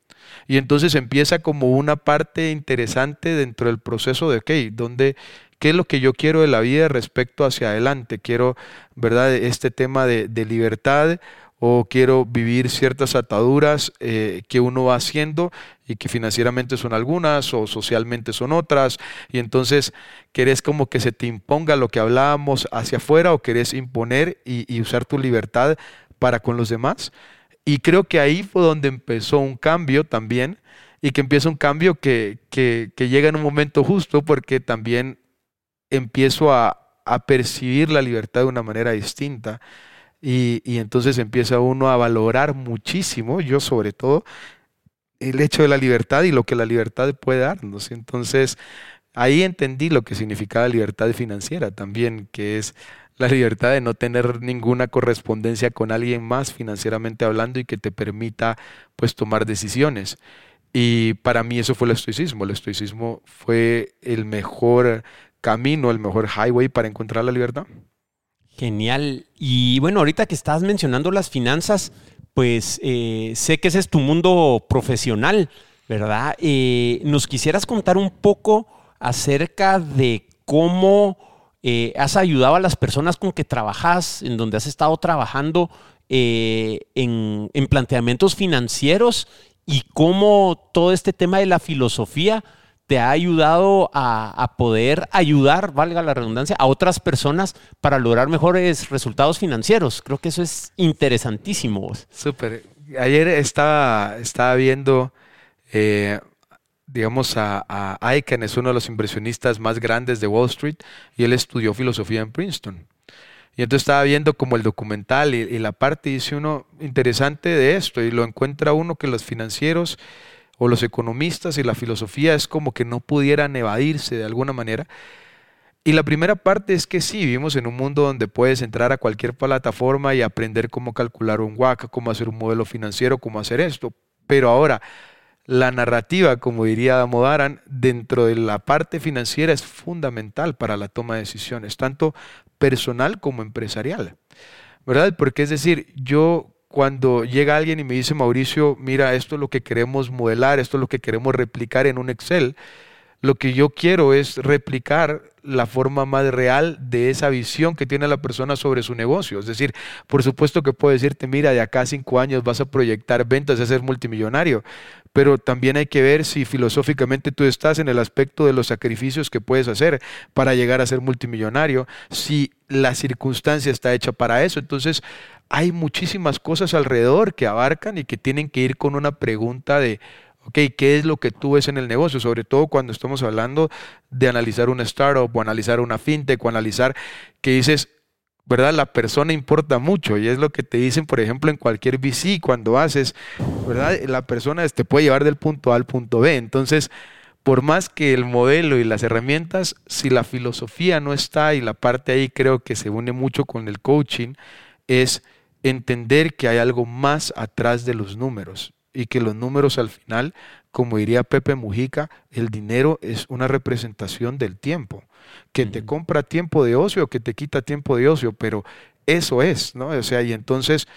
Y entonces empieza como una parte interesante dentro del proceso de, ok, ¿dónde, ¿qué es lo que yo quiero de la vida respecto hacia adelante? Quiero, ¿verdad? Este tema de, libertad o quiero vivir ciertas ataduras eh, que uno va haciendo y que financieramente son algunas o socialmente son otras. Y entonces, ¿querés como que se te imponga lo que hablábamos hacia afuera o querés imponer y, y usar tu libertad para con los demás? Y creo que ahí fue donde empezó un cambio también y que empieza un cambio que, que, llega en un momento justo porque también empiezo a, percibir la libertad de una manera distinta y, y, entonces empieza uno a valorar muchísimo, yo sobre todo, el hecho de la libertad y lo que la libertad puede darnos. Entonces ahí entendí lo que significaba libertad financiera también, que es la libertad de no tener ninguna correspondencia con alguien más financieramente hablando y que te permita pues tomar decisiones. Y para mí eso fue el estoicismo. El estoicismo fue el mejor camino, el mejor highway para encontrar la libertad. Genial. Y bueno, ahorita que estás mencionando las finanzas, pues eh, sé que ese es tu mundo profesional, ¿verdad? Eh, ¿Nos quisieras contar un poco acerca de cómo eh, has ayudado a las personas con que trabajas, en donde has estado trabajando eh, en, planteamientos financieros y cómo todo este tema de la filosofía te ha ayudado a, poder ayudar, valga la redundancia, a otras personas para lograr mejores resultados financieros. Creo que eso es interesantísimo. Súper. Ayer estaba, estaba viendo eh, digamos, a, a es uno de los impresionistas más grandes de Wall Street, y él estudió filosofía en Princeton. Y entonces estaba viendo como el documental y, la parte, dice uno, interesante de esto, y lo encuentra uno que los financieros o los economistas y la filosofía es como que no pudieran evadirse de alguna manera. Y la primera parte es que sí, vivimos en un mundo donde puedes entrar a cualquier plataforma y aprender cómo calcular un WACA, cómo hacer un modelo financiero, cómo hacer esto. Pero ahora, la narrativa, como diría Damodaran, dentro de la parte financiera es fundamental para la toma de decisiones, tanto personal como empresarial. ¿Verdad? Porque es decir, yo cuando llega alguien y me dice, Mauricio, mira, esto es lo que queremos modelar, esto es lo que queremos replicar en un Excel, lo que yo quiero es replicar la forma más real de esa visión que tiene la persona sobre su negocio. Es decir, por supuesto que puedo decirte, mira, de acá a cinco años vas a proyectar ventas y a ser multimillonario, pero también hay que ver si filosóficamente tú estás en el aspecto de los sacrificios que puedes hacer para llegar a ser multimillonario, si la circunstancia está hecha para eso. Entonces, hay muchísimas cosas alrededor que abarcan y que tienen que ir con una pregunta de, ok, ¿qué es lo que tú ves en el negocio? Sobre todo cuando estamos hablando de analizar una startup o analizar una fintech o analizar que dices, ¿verdad? La persona importa mucho y es lo que te dicen, por ejemplo, en cualquier VC cuando haces, ¿verdad? La persona te puede llevar del punto A al punto B. Entonces, por más que el modelo y las herramientas, si la filosofía no está y la parte ahí creo que se une mucho con el coaching, es entender que hay algo más atrás de los números y que los números al final, como diría Pepe Mujica, el dinero es una representación del tiempo, que te compra tiempo de ocio, que te quita tiempo de ocio, pero eso es, ¿no? O sea, y entonces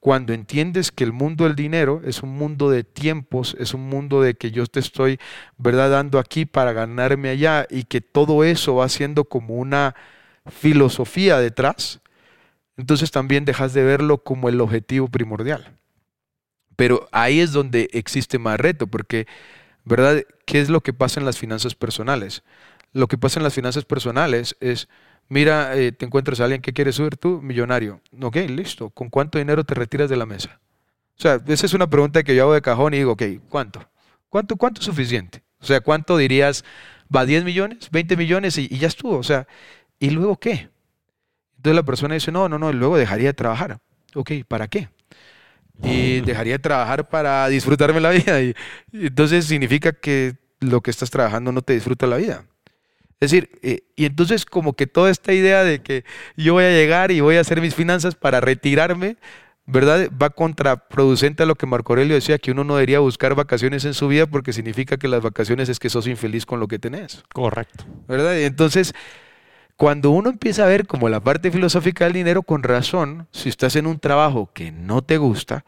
cuando entiendes que el mundo del dinero es un mundo de tiempos, es un mundo de que yo te estoy, ¿verdad?, dando aquí para ganarme allá y que todo eso va siendo como una filosofía detrás, entonces también dejas de verlo como el objetivo primordial. Pero ahí es donde existe más reto, porque, ¿verdad? ¿Qué es lo que pasa en las finanzas personales? Lo que pasa en las finanzas personales es, mira, eh, te encuentras a alguien que quiere subir tú, millonario. Ok, listo. ¿Con cuánto dinero te retiras de la mesa? O sea, esa es una pregunta que yo hago de cajón y digo, ok, ¿cuánto? ¿Cuánto, cuánto es suficiente? O sea, ¿cuánto dirías? ¿Va 10 millones? ¿20 millones? Y, y ya estuvo. O sea, ¿y luego qué? Entonces la persona dice, no, no, no, luego dejaría de trabajar. Ok, ¿para qué? Y dejaría de trabajar para disfrutarme la vida. Y, entonces significa que lo que estás trabajando no te disfruta la vida. Es decir, eh, y entonces como que toda esta idea de que yo voy a llegar y voy a hacer mis finanzas para retirarme, ¿verdad? Va contraproducente a lo que Marco Aurelio decía, que uno no debería buscar vacaciones en su vida porque significa que las vacaciones es que sos infeliz con lo que tenés. Correcto. ¿Verdad? Y entonces cuando uno empieza a ver como la parte filosófica del dinero, con razón, si estás en un trabajo que no te gusta,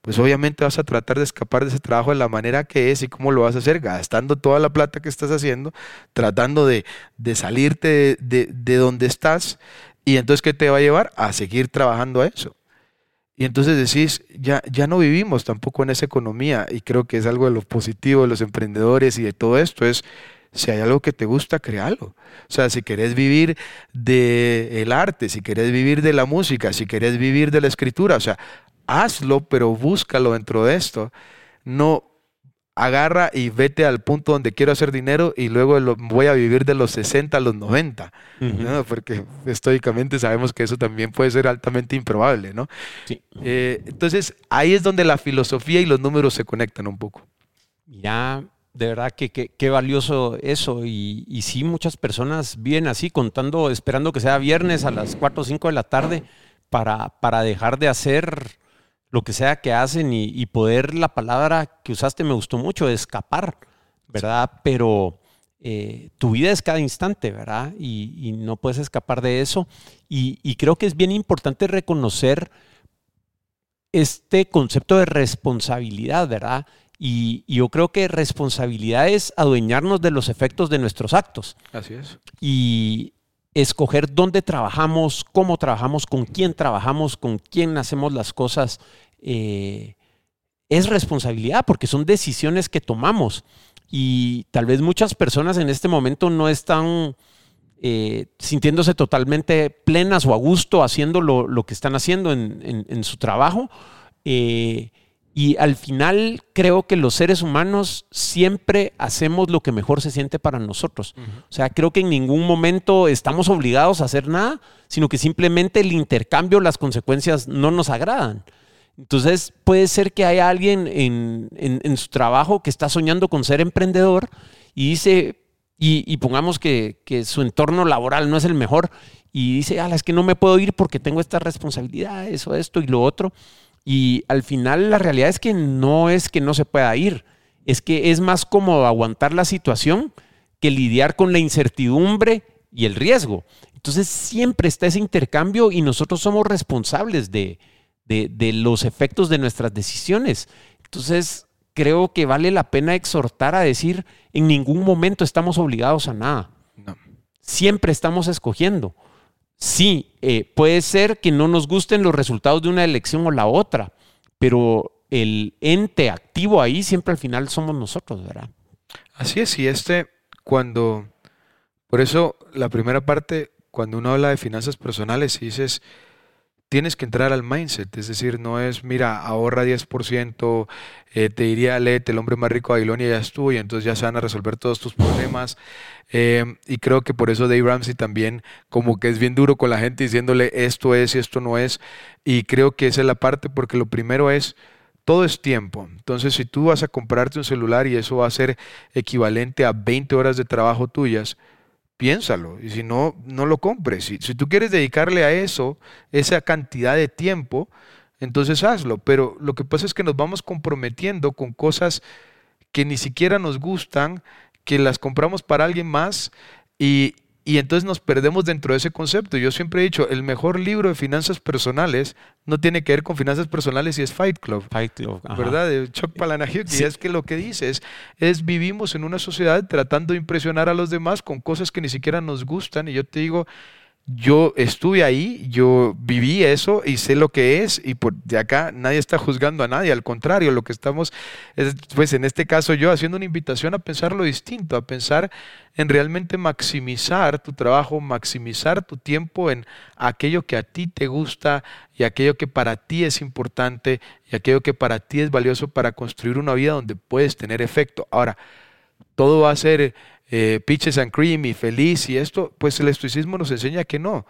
pues obviamente vas a tratar de escapar de ese trabajo de la manera que es y cómo lo vas a hacer, gastando toda la plata que estás haciendo, tratando de, salirte de, de, donde estás. Y entonces, ¿qué te va a llevar? A seguir trabajando a eso. Y entonces decís, ya, ya no vivimos tampoco en esa economía y creo que es algo de lo positivo de los emprendedores y de todo esto, es si hay algo que te gusta, créalo. O sea, si querés vivir del arte, si querés vivir de la música, si querés vivir de la escritura, o sea, hazlo, pero búscalo dentro de esto. No agarra y vete al punto donde quiero hacer dinero y luego lo, voy a vivir de los 60 a los 90, porque históricamente sabemos que eso también puede ser altamente improbable, ¿no? Eh, entonces, ahí es donde la filosofía y los números se conectan un poco. Ya de verdad que qué valioso eso. Y, y, sí, muchas personas vienen así contando, esperando que sea viernes a las 4 o 5 de la tarde para, para dejar de hacer lo que sea que hacen y, poder, la palabra que usaste me gustó mucho, escapar, ¿verdad? Pero eh, tu vida es cada instante, ¿verdad? Y, no puedes escapar de eso. y creo que es bien importante reconocer este concepto de responsabilidad, ¿verdad? Y, yo creo que responsabilidad es adueñarnos de los efectos de nuestros actos. Así es. Y escoger dónde trabajamos, cómo trabajamos, con quién trabajamos, con quién hacemos las cosas, eh, es responsabilidad porque son decisiones que tomamos. Y tal vez muchas personas en este momento no están eh, sintiéndose totalmente plenas o a gusto haciendo lo, que están haciendo en, su trabajo. Eh, y al final creo que los seres humanos siempre hacemos lo que mejor se siente para nosotros. O sea, creo que en ningún momento estamos obligados a hacer nada, sino que simplemente el intercambio, las consecuencias no nos agradan. Entonces puede ser que haya alguien en, su trabajo que está soñando con ser emprendedor y dice, y, pongamos que, su entorno laboral no es el mejor, y dice, ah, es que no me puedo ir porque tengo estas responsabilidades o esto y lo otro. Y al final la realidad es que no es que no se pueda ir, es que es más cómodo aguantar la situación que lidiar con la incertidumbre y el riesgo. Entonces siempre está ese intercambio y nosotros somos responsables de, de, los efectos de nuestras decisiones. Entonces, creo que vale la pena exhortar a decir, en ningún momento estamos obligados a nada. Siempre estamos escogiendo. Sí, eh, puede ser que no nos gusten los resultados de una elección o la otra, pero el ente activo ahí siempre al final somos nosotros, ¿verdad? Así es, y este, cuando, por eso la primera parte, cuando uno habla de finanzas personales, dices, tienes que entrar al mindset, es decir, no es, mira, ahorra 10%, eh, te diría, léete El hombre más rico de Babilonia, ya estuvo, y entonces ya se van a resolver todos tus problemas. Em, y creo que por eso Dave Ramsey también como que es bien duro con la gente diciéndole esto es y esto no es. Y creo que esa es la parte porque lo primero es, todo es tiempo. Entonces, si tú vas a comprarte un celular y eso va a ser equivalente a 20 horas de trabajo tuyas, piénsalo. Y si no, no lo compres. Si, si tú quieres dedicarle a eso, esa cantidad de tiempo, entonces hazlo. Pero lo que pasa es que nos vamos comprometiendo con cosas que ni siquiera nos gustan, que las compramos para alguien más y, y entonces nos perdemos dentro de ese concepto. Yo siempre he dicho, el mejor libro de finanzas personales no tiene que ver con finanzas personales y es Fight Club. Fight Club, ¿verdad? De Chuck Palahniuk. Y es que lo que dice es, es, vivimos en una sociedad tratando de impresionar a los demás con cosas que ni siquiera nos gustan. Y yo te digo, yo estuve ahí, yo viví eso y sé lo que es y por de acá nadie está juzgando a nadie, al contrario, lo que estamos es, pues en este caso yo haciendo una invitación a pensar lo distinto, a pensar en realmente maximizar tu trabajo, maximizar tu tiempo en aquello que a ti te gusta y aquello que para ti es importante y aquello que para ti es valioso para construir una vida donde puedes tener efecto. Ahora, todo va a ser eh, peaches and cream y feliz y esto, pues el estoicismo nos enseña que no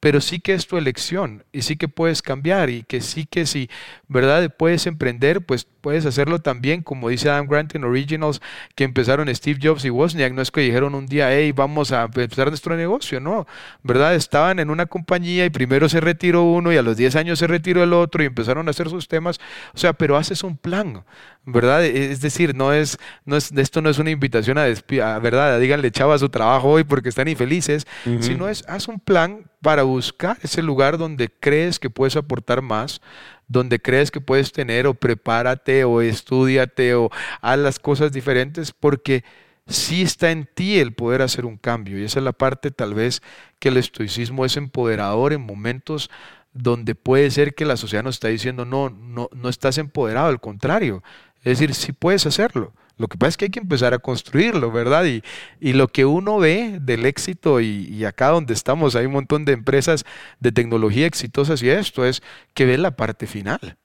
pero sí que es tu elección y sí que puedes cambiar y que sí que si, ¿verdad? Puedes emprender, pues puedes hacerlo también, como dice Adam Grant en Originals, que empezaron Steve Jobs y Wozniak, no es que dijeron un día, hey, vamos a empezar nuestro negocio, no, ¿verdad? Estaban en una compañía y primero se retiró uno y a los 10 años se retiró el otro y empezaron a hacer sus temas, o sea, pero haces un plan, ¿verdad? E, es decir, no es, no es, esto no es una invitación a, a ¿verdad? Díganle chava a su trabajo hoy porque están infelices, sino es, haz un plan para buscar ese lugar donde crees que puedes aportar más, donde crees que puedes tener o prepárate o estudiate o haz las cosas diferentes porque sí está en ti el poder hacer un cambio y esa es la parte tal vez que el estoicismo es empoderador en momentos donde puede ser que la sociedad nos está diciendo no, no, no estás empoderado, al contrario, es decir, sí puedes hacerlo. Lo que pasa es que hay que empezar a construirlo, ¿verdad? Y, y lo que uno ve del éxito, y, acá donde estamos hay un montón de empresas de tecnología exitosas y esto es que ve la parte final.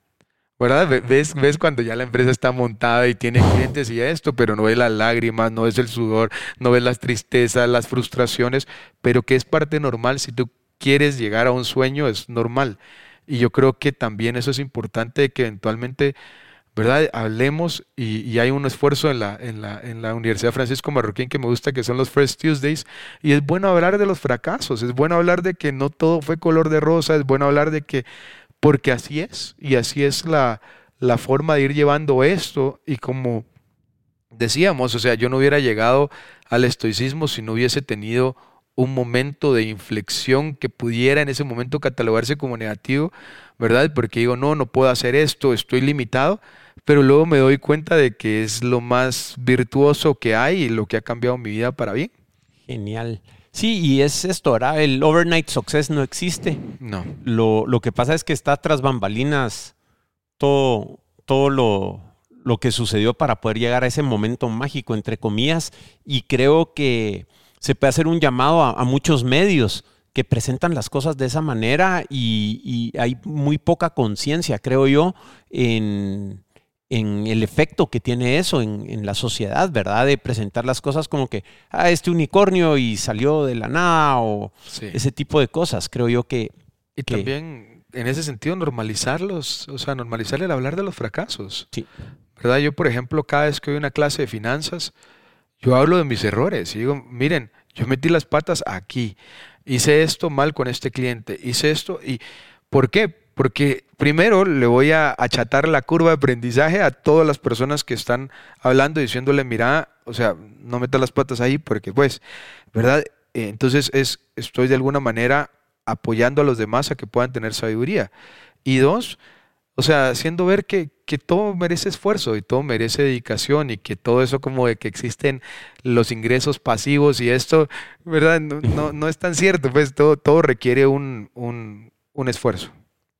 ¿Verdad? Ves, ves cuando ya la empresa está montada y tiene clientes y esto, pero no ves las lágrimas, no ves el sudor, no ves las tristezas, las frustraciones, pero que es parte normal. Si tú quieres llegar a un sueño, es normal. Y yo creo que también eso es importante que eventualmente ¿verdad? Hablemos y, hay un esfuerzo en la, en, la, en la Universidad Francisco Marroquín que me gusta, que son los First Tuesdays, y es bueno hablar de los fracasos, es bueno hablar de que no todo fue color de rosa, es bueno hablar de que, porque así es, y así es la, la forma de ir llevando esto, y como decíamos, o sea, yo no hubiera llegado al estoicismo si no hubiese tenido un momento de inflexión que pudiera en ese momento catalogarse como negativo, ¿verdad? Porque digo, no, no puedo hacer esto, estoy limitado pero luego me doy cuenta de que es lo más virtuoso que hay y lo que ha cambiado mi vida para bien. Genial. Sí, y es esto, ¿verdad? El overnight success no existe. No. Lo, lo que pasa es que está tras bambalinas todo, todo lo, lo que sucedió para poder llegar a ese momento mágico, entre comillas, y creo que se puede hacer un llamado a, a muchos medios que presentan las cosas de esa manera y, y hay muy poca conciencia, creo yo, en, en el efecto que tiene eso en, la sociedad, ¿verdad? De presentar las cosas como que, ah, este unicornio y salió de la nada o ese tipo de cosas. Creo yo que... Y también en ese sentido normalizarlos, o sea, normalizar el hablar de los fracasos. Sí. ¿Verdad? Yo, por ejemplo, cada vez que doy una clase de finanzas, yo hablo de mis errores y digo, miren, yo metí las patas aquí, hice esto mal con este cliente, hice esto y... ¿Por qué? Porque primero le voy a achatar la curva de aprendizaje a todas las personas que están hablando diciéndole, mira, o sea, no metas las patas ahí porque pues, ¿verdad? Eh, entonces es, estoy de alguna manera apoyando a los demás a que puedan tener sabiduría. Y dos, O sea, haciendo ver que, que, todo merece esfuerzo y todo merece dedicación y que todo eso como de que existen los ingresos pasivos y esto, ¿verdad? No, no, es tan cierto, pues todo, todo requiere un, un, un esfuerzo.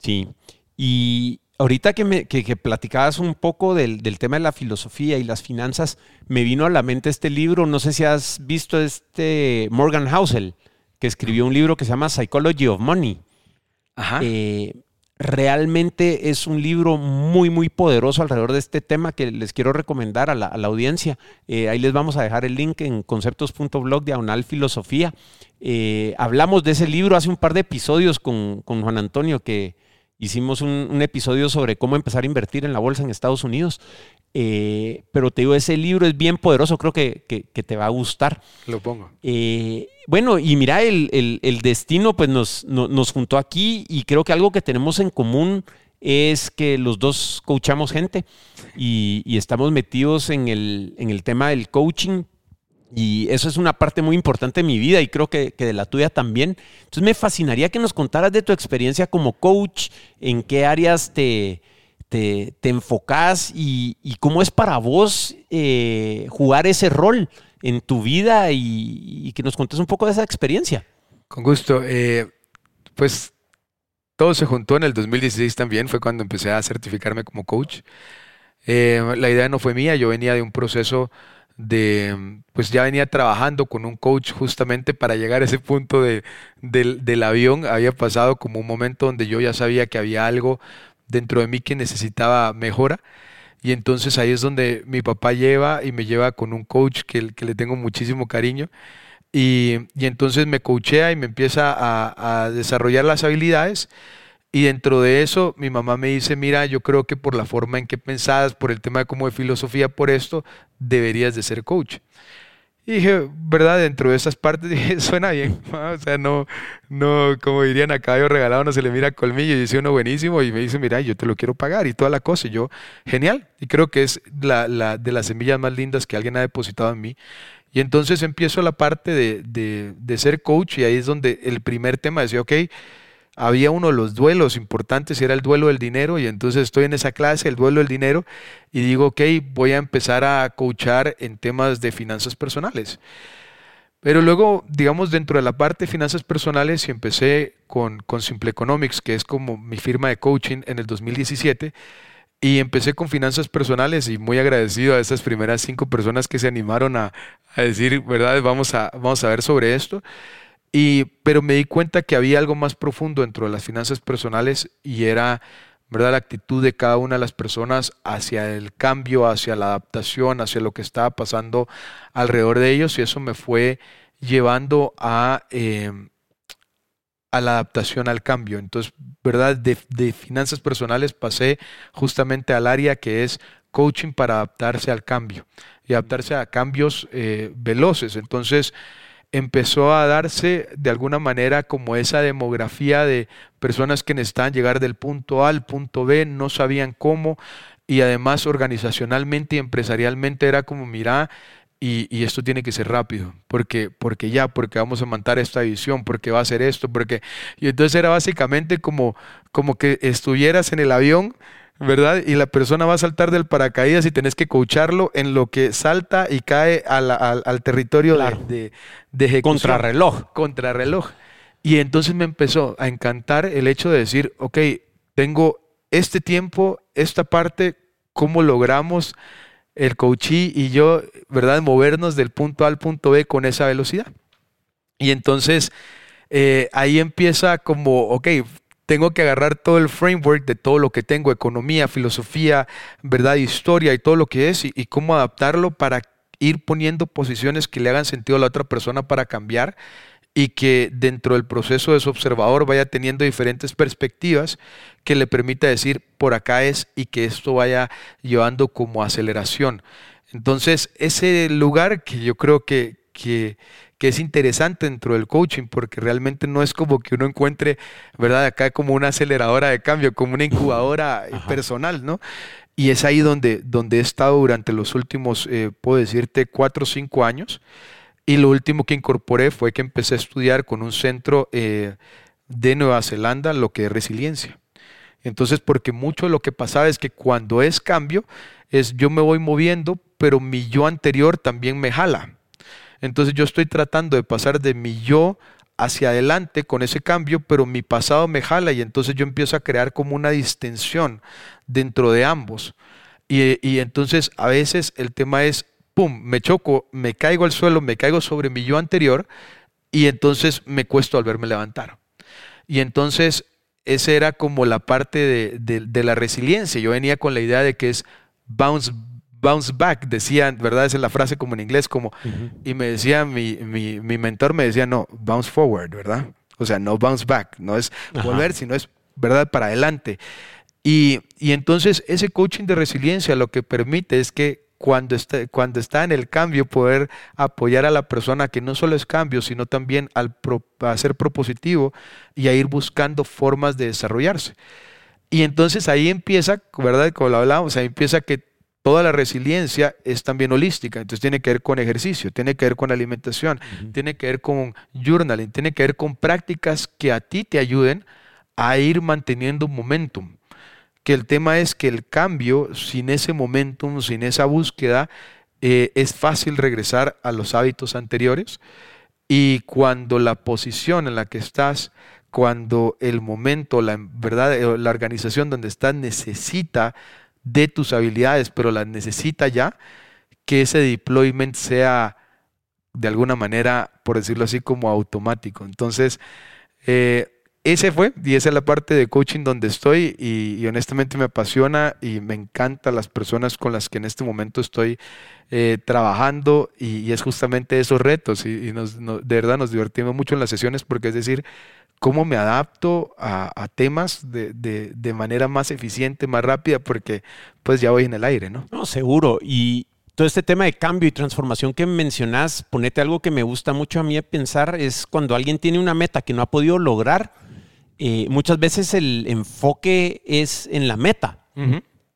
Sí, y ahorita que, me, que, platicabas un poco del, del, tema de la filosofía y las finanzas, me vino a la mente este libro, no sé si has visto este Morgan Housel, que escribió un libro que se llama Psychology of Money. Ajá. Eh, realmente es un libro muy, muy poderoso alrededor de este tema que les quiero recomendar a la, audiencia. Eh, ahí les vamos a dejar el link en conceptos.blog diagonal filosofía. Eh, hablamos de ese libro hace un par de episodios con, con Juan Antonio que hicimos un, episodio sobre cómo empezar a invertir en la bolsa en Estados Unidos. Eh, pero te digo, ese libro es bien poderoso, creo que, te va a gustar. Lo pongo. bueno, y mira, el, destino pues nos, nos juntó aquí y creo que algo que tenemos en común es que los dos coachamos gente y, estamos metidos en el, en el tema del coaching, y eso es una parte muy importante de mi vida y creo que, de la tuya también. Entonces me fascinaría que nos contaras de tu experiencia como coach, en qué áreas te, te, enfocas y, cómo es para vos eh, jugar ese rol en tu vida y, que nos contes un poco de esa experiencia. Con gusto. Eh, pues todo se juntó en el 2016 también, fue cuando empecé a certificarme como coach. Eh, la idea no fue mía, yo venía de un proceso de, pues ya venía trabajando con un coach justamente para llegar a ese punto de, del, avión. Había pasado como un momento donde yo ya sabía que había algo dentro de mí que necesitaba mejora. Y entonces ahí es donde mi papá lleva y me lleva con un coach que, que le tengo muchísimo cariño. Y, y, entonces me coachea y me empieza a, a desarrollar las habilidades y dentro de eso, mi mamá me dice, mira, yo creo que por la forma en que pensabas, por el tema de como de filosofía, por esto, deberías de ser coach. Y dije, ¿verdad? Dentro de esas partes dije, suena bien. O sea, no, no, como dirían a caballo regalado, no se le mira colmillo. Y dice uno buenísimo y me dice, mira, yo te lo quiero pagar y toda la cosa. Y yo, genial. Y creo que es la, la, de las semillas más lindas que alguien ha depositado en mí. Y entonces empiezo la parte de, de, de ser coach y ahí es donde el primer tema decía, ok, había uno de los duelos importantes, era el duelo del dinero, y entonces estoy en esa clase, el duelo del dinero, y digo, ok, voy a empezar a coachar en temas de finanzas personales. Pero luego, digamos, dentro de la parte de finanzas personales, y empecé con, con Simple Economics, que es como mi firma de coaching en el 2017, y empecé con finanzas personales y muy agradecido a esas primeras cinco personas que se animaron a, a decir, ¿verdad? Vamos a, vamos a ver sobre esto. Y, pero me di cuenta que había algo más profundo dentro de las finanzas personales y era ¿verdad? la actitud de cada una de las personas hacia el cambio, hacia la adaptación, hacia lo que estaba pasando alrededor de ellos y eso me fue llevando a, em, a la adaptación al cambio. Entonces, ¿verdad? De, finanzas personales pasé justamente al área que es coaching para adaptarse al cambio y adaptarse a cambios eh, veloces. Entonces, empezó a darse de alguna manera como esa demografía de personas que necesitaban llegar del punto A al punto B, no sabían cómo y además organizacionalmente y empresarialmente era como, mira, y, esto tiene que ser rápido, porque, porque ya, porque vamos a montar esta visión, porque va a ser esto, porque... Y entonces era básicamente como, como que estuvieras en el avión ¿verdad? Y la persona va a saltar del paracaídas y tenés que coacharlo en lo que salta y cae al, territorio de, de, ejecución. Contrarreloj. Contrarreloj. Y entonces me empezó a encantar el hecho de decir, ok, tengo este tiempo, esta parte, ¿cómo logramos el coachí y yo, ¿verdad? Movernos del punto A al punto B con esa velocidad. Y entonces eh, ahí empieza como, ok, tengo que agarrar todo el framework de todo lo que tengo, economía, filosofía, verdad, historia y todo lo que es, y, cómo adaptarlo para ir poniendo posiciones que le hagan sentido a la otra persona para cambiar y que dentro del proceso de su observador vaya teniendo diferentes perspectivas que le permita decir por acá es y que esto vaya llevando como aceleración. Entonces, ese lugar que yo creo que, que, que es interesante dentro del coaching, porque realmente no es como que uno encuentre, ¿verdad? Acá como una aceleradora de cambio, como una incubadora personal, ¿no? Y es ahí donde, donde he estado durante los últimos, eh, puedo decirte, cuatro o cinco años. Y lo último que incorporé fue que empecé a estudiar con un centro eh, de Nueva Zelanda lo que es resiliencia. Entonces, porque mucho de lo que pasaba es que cuando es cambio, es yo me voy moviendo, pero mi yo anterior también me jala. Entonces yo estoy tratando de pasar de mi yo hacia adelante con ese cambio, pero mi pasado me jala y entonces yo empiezo a crear como una distensión dentro de ambos. Y, entonces a veces el tema es, ¡pum!, me choco, me caigo al suelo, me caigo sobre mi yo anterior y entonces me cuesto al verme levantar. Y entonces esa era como la parte de, la resiliencia. Yo venía con la idea de que es bounce, bounce back, decían, ¿verdad? Esa es la frase como en inglés, como, y me decía, mi, mi, mentor me decía, no, bounce forward, ¿verdad? O sea, no bounce back, no es volver, sino es, ¿verdad?, para adelante. Y, y entonces ese coaching de resiliencia lo que permite es que cuando está, cuando está en el cambio, poder apoyar a la persona que no solo es cambio, sino también al a ser propositivo y a ir buscando formas de desarrollarse. Y entonces ahí empieza, ¿verdad? Como lo hablábamos, ahí empieza que toda la resiliencia es también holística. Entonces tiene que ver con ejercicio, tiene que ver con alimentación, tiene que ver con journaling, tiene que ver con prácticas que a ti te ayuden a ir manteniendo un momentum que el tema es que el cambio, sin ese momentum, sin esa búsqueda, eh, es fácil regresar a los hábitos anteriores y cuando la posición en la que estás, cuando el momento, la verdad, eh, la organización donde estás necesita de tus habilidades, pero las necesita ya, que ese deployment sea de alguna manera, por decirlo así, como automático. Entonces, eh, ese fue, y esa es la parte de coaching donde estoy y, honestamente me apasiona y me encanta las personas con las que en este momento estoy eh, trabajando y, es justamente esos retos y, nos, de verdad nos divertimos mucho en las sesiones porque es decir, cómo me adapto a, temas de, de, manera más eficiente, más rápida, porque pues ya voy en el aire, ¿no? No, seguro. Y, todo este tema de cambio y transformación que mencionas, ponete algo que me gusta mucho a mí pensar, es cuando alguien tiene una meta que no ha podido lograr, eh, muchas veces el enfoque es en la meta.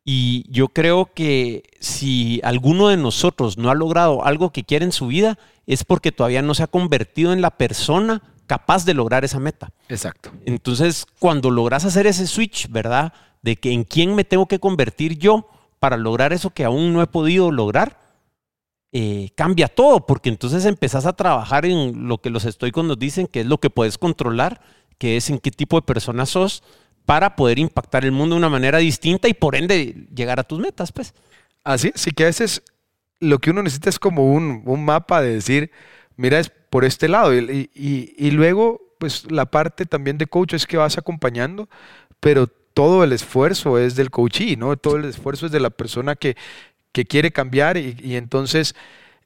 Y yo creo que si alguno de nosotros no ha logrado algo que quiere en su vida, es porque todavía no se ha convertido en la persona capaz de lograr esa meta. Exacto. Entonces, cuando logras hacer ese switch, ¿verdad? De que en quién me tengo que convertir yo para lograr eso que aún no he podido lograr, eh, cambia todo, porque entonces empezás a trabajar en lo que los estoicos nos dicen, que es lo que puedes controlar, que es en qué tipo de persona sos para poder impactar el mundo de una manera distinta y por ende llegar a tus metas, pues. Así, sí que a veces lo que uno necesita es como un, mapa de decir, mira, es por este lado. Y, luego, pues la parte también de coach es que vas acompañando, pero todo el esfuerzo es del coachee, ¿no? Todo el esfuerzo es de la persona que, que quiere cambiar y, entonces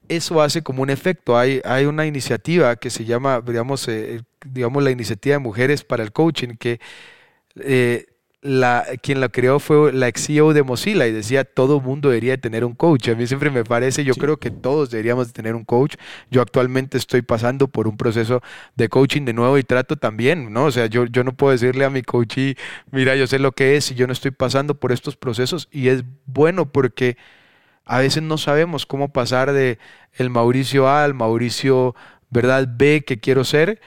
eso hace como un efecto. Hay, hay una iniciativa que se llama, digamos, eh, digamos, la iniciativa de mujeres para el coaching, que eh, la, quien la creó fue la ex CEO de Mozilla y decía todo mundo debería tener un coach. A mí siempre me parece, yo creo que todos deberíamos tener un coach. Yo actualmente estoy pasando por un proceso de coaching de nuevo y trato también, ¿no? O sea, yo, yo no puedo decirle a mi coach, mira, yo sé lo que es y yo no estoy pasando por estos procesos y es bueno porque a veces no sabemos cómo pasar de el Mauricio A al Mauricio, ¿verdad? B que quiero ser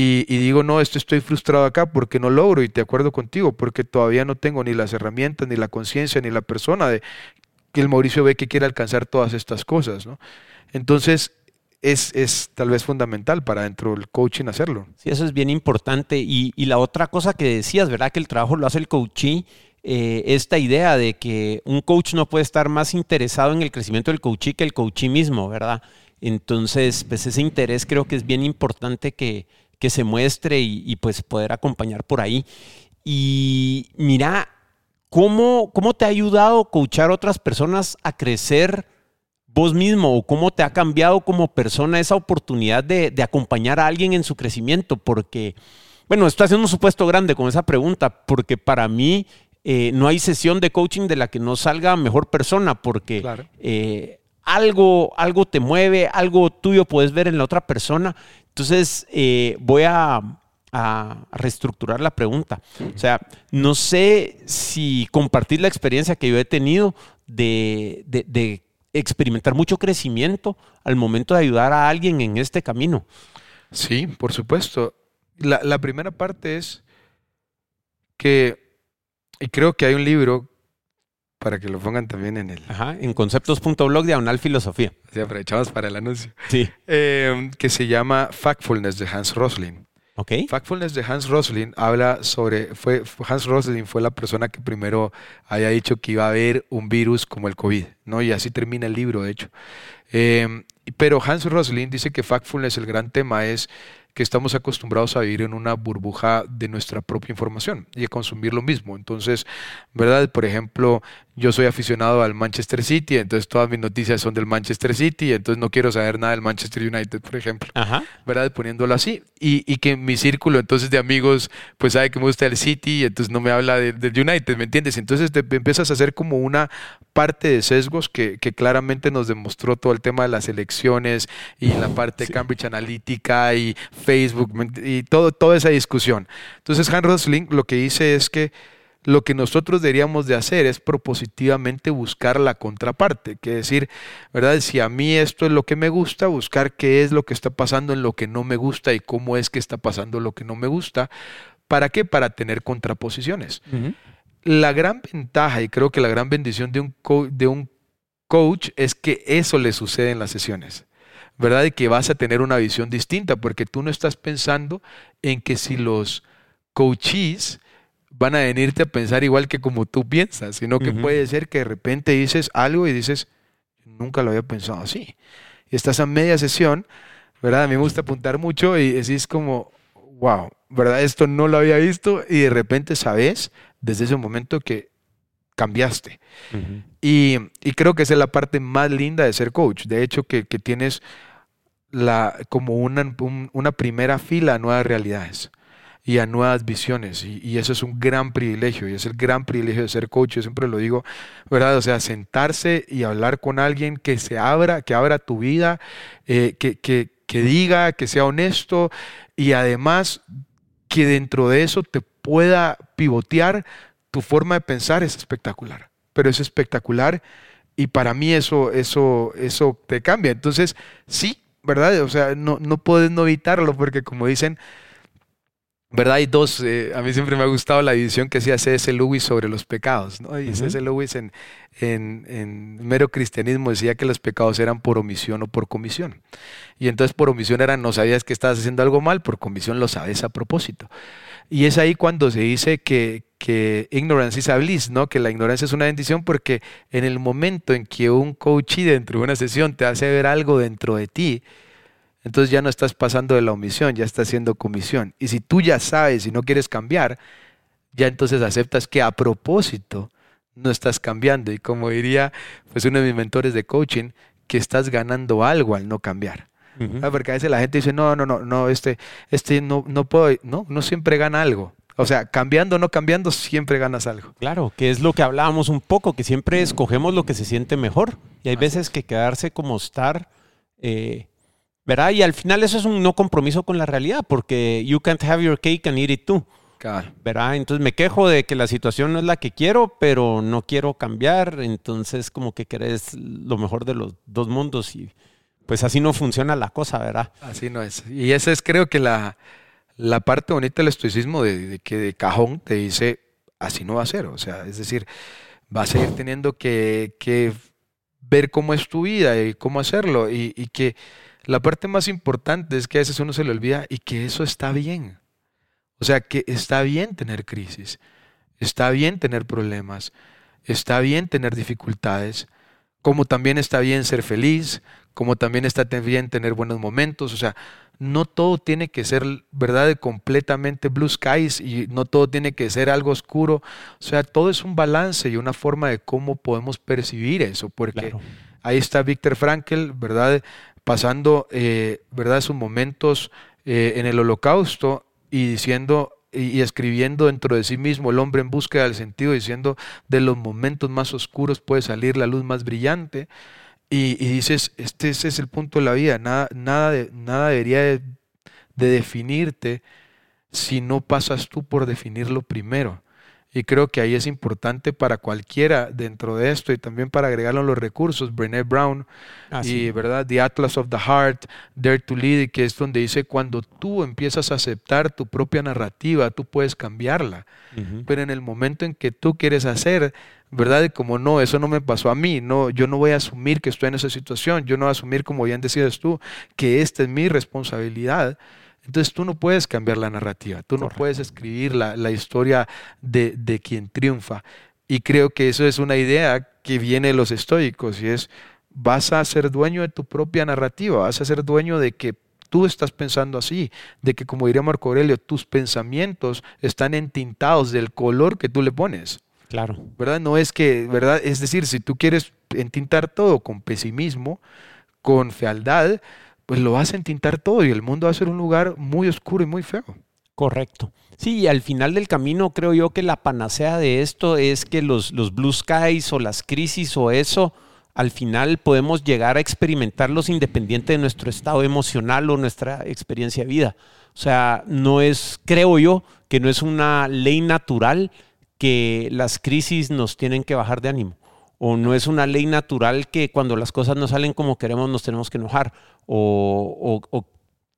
y, digo, no, esto estoy frustrado acá porque no logro y te acuerdo contigo, porque todavía no tengo ni las herramientas, ni la conciencia, ni la persona de que el Mauricio ve que quiere alcanzar todas estas cosas. ¿no? Entonces, es, es, tal vez fundamental para dentro del coaching hacerlo. Sí, eso es bien importante. Y, la otra cosa que decías, ¿verdad? Que el trabajo lo hace el coachee. Eh, esta idea de que un coach no puede estar más interesado en el crecimiento del coachee que el coachee mismo, ¿verdad? Entonces, pues ese interés creo que es bien importante que, que se muestre y, pues poder acompañar por ahí. Y mira, ¿cómo, ¿cómo te ha ayudado coachar a otras personas a crecer vos mismo o cómo te ha cambiado como persona esa oportunidad de, acompañar a alguien en su crecimiento? Porque, bueno, estoy haciendo un supuesto grande con esa pregunta, porque para mí eh, no hay sesión de coaching de la que no salga mejor persona, porque eh, algo, algo te mueve, algo tuyo puedes ver en la otra persona. Entonces, eh, voy a, reestructurar la pregunta. O sea, no sé si compartir la experiencia que yo he tenido de, experimentar mucho crecimiento al momento de ayudar a alguien en este camino. Sí, por supuesto. La, primera parte es que y creo que hay un libro para que lo pongan también en el... Ajá, en conceptos.blog diagonal filosofía. Sí, aprovechamos para el anuncio. Sí. Eh, que se llama Factfulness de Hans Rosling. Ok. Factfulness de Hans Rosling habla sobre, fue, Hans Rosling fue la persona que primero haya dicho que iba a haber un virus como el COVID, ¿no? Y así termina el libro, de hecho. Eh, pero Hans Rosling dice que Factfulness, el gran tema es que estamos acostumbrados a vivir en una burbuja de nuestra propia información y a consumir lo mismo. Entonces, ¿verdad? Por ejemplo, yo soy aficionado al Manchester City, entonces todas mis noticias son del Manchester City, entonces no quiero saber nada del Manchester United, por ejemplo. Ajá. ¿Verdad? Poniéndolo así. Y, y que mi círculo entonces de amigos, pues sabe que me gusta el City, y entonces no me habla del United, ¿me entiendes? Entonces te empiezas a hacer como una parte de sesgos que, que, claramente nos demostró todo el tema de las elecciones y la parte de Cambridge Analytica y Facebook y todo, toda esa discusión. Entonces, Hans Rosling lo que dice es que lo que nosotros deberíamos de hacer es propositivamente buscar la contraparte, que decir, ¿verdad? Si a mí esto es lo que me gusta, buscar qué es lo que está pasando en lo que no me gusta y cómo es que está pasando lo que no me gusta. ¿Para qué? Para tener contraposiciones. La gran ventaja y creo que la gran bendición de un, de un coach es que eso le sucede en las sesiones. ¿verdad? Y que vas a tener una visión distinta, porque tú no estás pensando en que si los coaches van a venirte a pensar igual que como tú piensas, sino que puede ser que de repente dices algo y dices, nunca lo había pensado así. Y estás a media sesión, ¿verdad? A mí me gusta apuntar mucho y decís como, wow, ¿verdad? Esto no lo había visto y de repente sabes desde ese momento que cambiaste. y, creo que esa es la parte más linda de ser coach. De hecho, que, tienes la, como una, una primera fila a nuevas realidades y a nuevas visiones. Y, eso es un gran privilegio y es el gran privilegio de ser coach. Yo siempre lo digo, ¿verdad? O sea, sentarse y hablar con alguien que se abra, que abra tu vida, eh, que, que, que diga, que sea honesto y además que dentro de eso te pueda pivotear tu forma de pensar es espectacular. Pero es espectacular y para mí eso, eso, eso te cambia. Entonces, sí, ¿verdad? O sea, no, no puedes no evitarlo porque como dicen, ¿Verdad? Hay dos, eh, a mí siempre me ha gustado la división que hacía C.S. Lewis sobre los pecados, ¿no? Y C.S. Lewis en, en, mero cristianismo decía que los pecados eran por omisión o por comisión. Y entonces por omisión era no sabías que estabas haciendo algo mal, por comisión lo sabes a propósito. Y es ahí cuando se dice que, que ignorance is a bliss, ¿no? Que la ignorancia es una bendición porque en el momento en que un coach dentro de una sesión te hace ver algo dentro de ti, entonces ya no estás pasando de la omisión, ya estás haciendo comisión. Y si tú ya sabes y no quieres cambiar, ya entonces aceptas que a propósito no estás cambiando. Y como diría pues uno de mis mentores de coaching, que estás ganando algo al no cambiar. Ah, porque a veces la gente dice, no, no, no, no, este, este no, no puedo, no, no siempre gana algo. O sea, cambiando o no cambiando, siempre ganas algo. Claro, que es lo que hablábamos un poco, que siempre escogemos lo que se siente mejor. Y hay veces que quedarse como estar eh, ¿verdad? Y al final eso es un no compromiso con la realidad, porque you can't have your cake and eat it too. Claro. ¿verdad? Entonces me quejo de que la situación no es la que quiero, pero no quiero cambiar, entonces como que querés lo mejor de los dos mundos y pues así no funciona la cosa, ¿verdad? Así no es. Y esa es creo que la, la parte bonita del estoicismo de, que de cajón te dice, así no va a ser, o sea, es decir, vas a ir teniendo que, que ver cómo es tu vida y cómo hacerlo y, y que la parte más importante es que a veces uno se le olvida y que eso está bien. O sea, que está bien tener crisis, está bien tener problemas, está bien tener dificultades, como también está bien ser feliz, como también está bien tener buenos momentos. O sea, no todo tiene que ser, ¿verdad?, completamente blue skies y no todo tiene que ser algo oscuro. O sea, todo es un balance y una forma de cómo podemos percibir eso, porque ahí está Víctor Frankl, ¿verdad? Pasando eh, ¿verdad? sus momentos eh, en el holocausto y diciendo y, escribiendo dentro de sí mismo el hombre en búsqueda del sentido, diciendo de los momentos más oscuros puede salir la luz más brillante. Y, dices, este, es el punto de la vida, nada, nada, de, nada debería de, de definirte si no pasas tú por definirlo primero. Y creo que ahí es importante para cualquiera dentro de esto y también para agregarlo a los recursos. Brené Brown Ah, y verdad The Atlas of the Heart, Dare to Lead, que es donde dice cuando tú empiezas a aceptar tu propia narrativa, tú puedes cambiarla. Pero en el momento en que tú quieres hacer, ¿verdad? Y como no, eso no me pasó a mí, no, yo no voy a asumir que estoy en esa situación, yo no voy a asumir, como bien decías tú, que esta es mi responsabilidad. Entonces tú no puedes cambiar la narrativa, tú no Correcto. puedes escribir la, la historia de, de quien triunfa. Y creo que eso es una idea que viene de los estoicos y es, vas a ser dueño de tu propia narrativa, vas a ser dueño de que tú estás pensando así, de que como diría Marco Aurelio, tus pensamientos están entintados del color que tú le pones. Claro. ¿verdad? No es que, ¿verdad? Es decir, si tú quieres entintar todo con pesimismo, con fealdad, pues lo vas a entintar todo y el mundo va a ser un lugar muy oscuro y muy feo. Correcto. Sí, y al final del camino creo yo que la panacea de esto es que los, los blue skies o las crisis o eso, al final podemos llegar a experimentarlos independiente de nuestro estado emocional o nuestra experiencia de vida. O sea, no es, creo yo, que no es una ley natural que las crisis nos tienen que bajar de ánimo. O no es una ley natural que cuando las cosas no salen como queremos nos tenemos que enojar. O, o-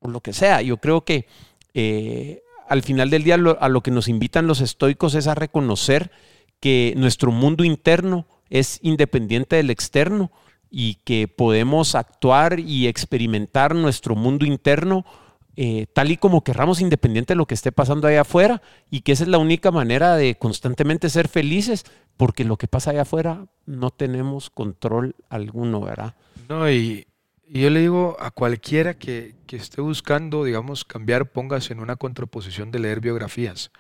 lo que sea. Yo creo que eh, al final del día a lo que nos invitan los estoicos es a reconocer que nuestro mundo interno es independiente del externo y que podemos actuar y experimentar nuestro mundo interno eh, tal y como querramos, independiente de lo que esté pasando allá afuera, y que esa es la única manera de constantemente ser felices, porque lo que pasa allá afuera no tenemos control alguno, ¿verdad? No, y, yo le digo a cualquiera que, que esté buscando, digamos, cambiar, póngase en una contraposición de leer biografías.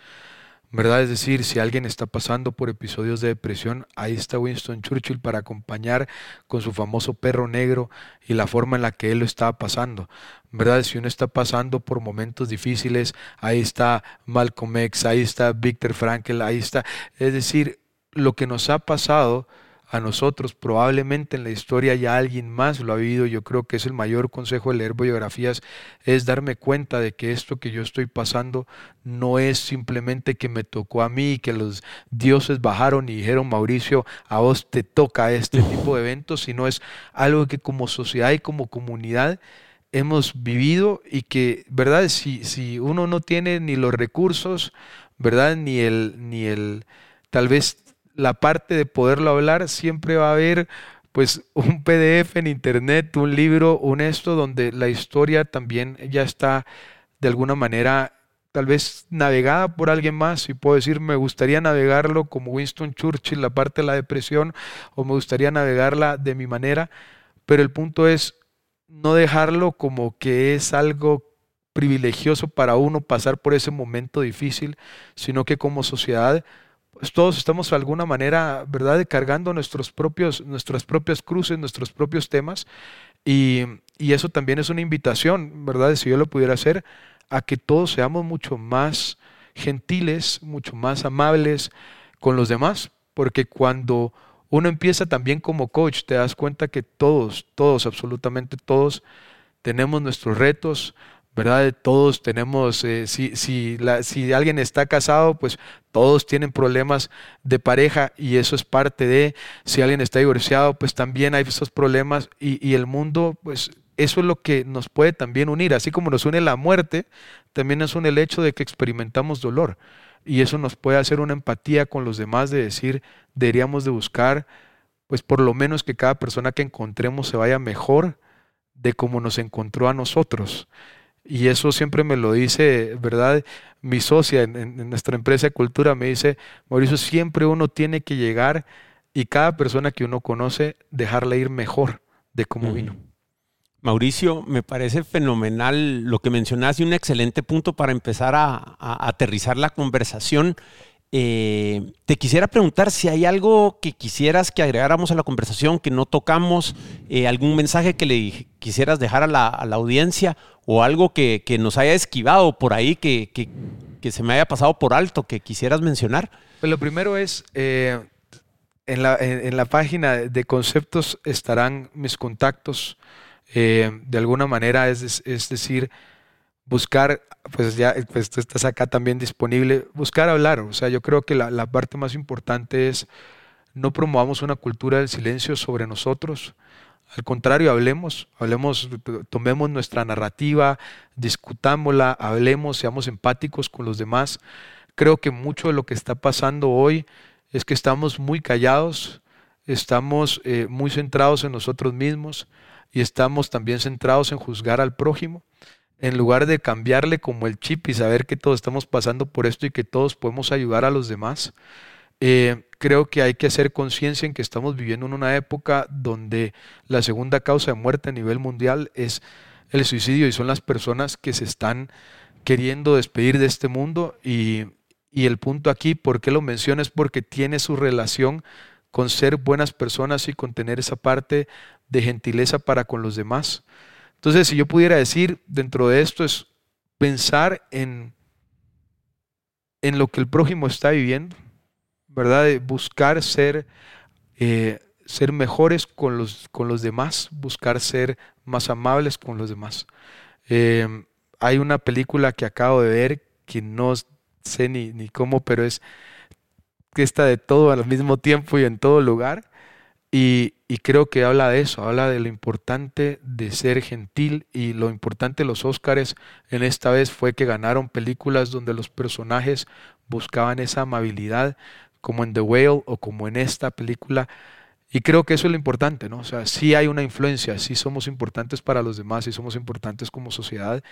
¿Verdad? Es decir, si alguien está pasando por episodios de depresión, ahí está Winston Churchill para acompañar con su famoso perro negro y la forma en la que él lo estaba pasando. ¿Verdad? Si uno está pasando por momentos difíciles, ahí está Malcolm X, ahí está Viktor Frankl, ahí está. Es decir, lo que nos ha pasado a nosotros, probablemente en la historia ya alguien más lo ha vivido, yo creo que es el mayor consejo de leer biografías, es darme cuenta de que esto que yo estoy pasando no es simplemente que me tocó a mí, que los dioses bajaron y dijeron, Mauricio, a vos te toca este tipo de eventos, sino es algo que como sociedad y como comunidad hemos vivido y que, ¿verdad? Si, si uno no tiene ni los recursos, ¿verdad? Ni el, ni el, tal vez la parte de poderlo hablar, siempre va a haber pues un PDF en internet, un libro, un esto, donde la historia también ya está de alguna manera tal vez navegada por alguien más, y puedo decir, me gustaría navegarlo como Winston Churchill, la parte de la depresión, o me gustaría navegarla de mi manera, pero el punto es no dejarlo como que es algo privilegioso para uno pasar por ese momento difícil, sino que como sociedad todos estamos de alguna manera, ¿verdad?, cargando nuestros propios, nuestras propias cruces, nuestros propios temas, y, y eso también es una invitación, ¿verdad?, si yo lo pudiera hacer, a que todos seamos mucho más gentiles, mucho más amables con los demás, porque cuando uno empieza también como coach, te das cuenta que todos, todos, absolutamente todos, tenemos nuestros retos, ¿verdad? Todos tenemos, eh, si, si, si alguien está casado, pues todos tienen problemas de pareja y eso es parte de, si alguien está divorciado, pues también hay esos problemas y, y el mundo, pues eso es lo que nos puede también unir, así como nos une la muerte, también nos une el hecho de que experimentamos dolor y eso nos puede hacer una empatía con los demás de decir, deberíamos de buscar, pues por lo menos que cada persona que encontremos se vaya mejor de cómo nos encontró a nosotros. Y eso siempre me lo dice, ¿verdad? Mi socia en, en, nuestra empresa de cultura me dice, Mauricio, siempre uno tiene que llegar y cada persona que uno conoce, dejarla ir mejor de cómo vino. Mauricio, me parece fenomenal lo que mencionaste y un excelente punto para empezar a, a aterrizar la conversación. Eh, te quisiera preguntar si hay algo que quisieras que agregáramos a la conversación que no tocamos, eh, algún mensaje que le quisieras dejar a la, audiencia o algo que, nos haya esquivado por ahí, que, se me haya pasado por alto, que quisieras mencionar. Pues lo primero es, eh, en, la, página de conceptos estarán mis contactos. De alguna manera, es decir, buscar, pues ya pues tú estás acá también disponible, buscar hablar. O sea, yo creo que la, la parte más importante es no promovamos una cultura del silencio sobre nosotros. Al contrario, hablemos, hablemos, tomemos nuestra narrativa, discutámosla, hablemos, seamos empáticos con los demás. Creo que mucho de lo que está pasando hoy es que estamos muy callados, estamos eh, muy centrados en nosotros mismos y estamos también centrados en juzgar al prójimo en lugar de cambiarle como el chip y saber que todos estamos pasando por esto y que todos podemos ayudar a los demás, eh, creo que hay que hacer conciencia en que estamos viviendo en una época donde la segunda causa de muerte a nivel mundial es el suicidio y son las personas que se están queriendo despedir de este mundo y, y el punto aquí, ¿por qué lo menciono? Es porque tiene su relación con ser buenas personas y con tener esa parte de gentileza para con los demás. Entonces, si yo pudiera decir dentro de esto es pensar en, en lo que el prójimo está viviendo, ¿verdad? De buscar ser, eh, ser mejores con los, con los demás, buscar ser más amables con los demás. Em, hay una película que acabo de ver que no sé ni, ni cómo, pero es que está de todo al mismo tiempo y en todo lugar. Y, creo que habla de eso, habla de lo importante de ser gentil y lo importante de los Óscares en esta vez fue que ganaron películas donde los personajes buscaban esa amabilidad, como en The Whale o como en esta película. Y creo que eso es lo importante, ¿no? O sea, sí hay una influencia, sí somos importantes para los demás, sí somos importantes como sociedad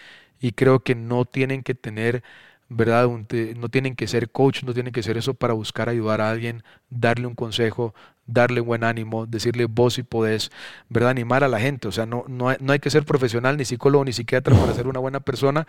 y creo que no tienen que tener ¿verdad? No tienen que ser coach, no tienen que ser eso para buscar ayudar a alguien, darle un consejo, darle buen ánimo, decirle vos si podés, ¿verdad? Animar a la gente. O sea, no, no, hay, no hay que ser profesional, ni psicólogo, ni psiquiatra para ser una buena persona.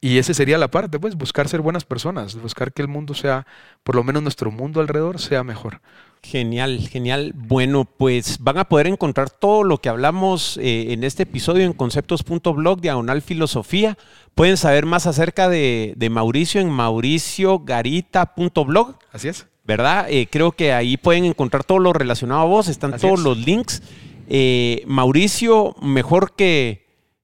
Y esa sería la parte, pues, buscar ser buenas personas, buscar que el mundo sea, por lo menos nuestro mundo alrededor, sea mejor. Genial, genial. Bueno, pues van a poder encontrar todo lo que hablamos eh, en este episodio en conceptos.blog, diagonal filosofía. Pueden saber más acerca de, de Mauricio en mauriciogarita.blog. Así es. ¿Verdad? Eh, creo que ahí pueden encontrar todo lo relacionado a vos, están todos los links. Eh, Mauricio, mejor que,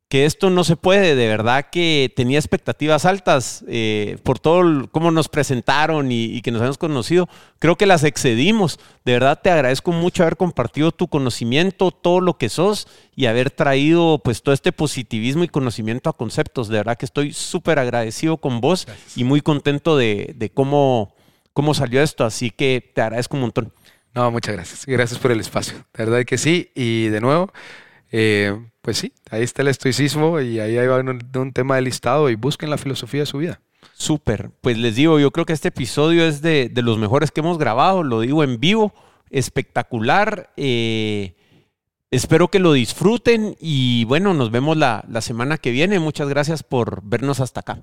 que esto no se puede, de verdad que tenía expectativas altas eh, por todo cómo nos presentaron y, que nos hemos conocido. Creo que las excedimos. De verdad te agradezco mucho haber compartido tu conocimiento, todo lo que sos y haber traído pues todo este positivismo y conocimiento a conceptos. De verdad que estoy súper agradecido con vos y muy contento de, de cómo cómo salió esto, así que te agradezco un montón. No, muchas gracias. Gracias por el espacio. De verdad que sí. Y de nuevo, eh, pues sí, ahí está el estoicismo y ahí va un, tema de listado y busquen la filosofía de su vida. Súper. Pues les digo, yo creo que este episodio es de, los mejores que hemos grabado, lo digo en vivo, espectacular. Eh, espero que lo disfruten y bueno, nos vemos la semana que viene. Muchas gracias por vernos hasta acá.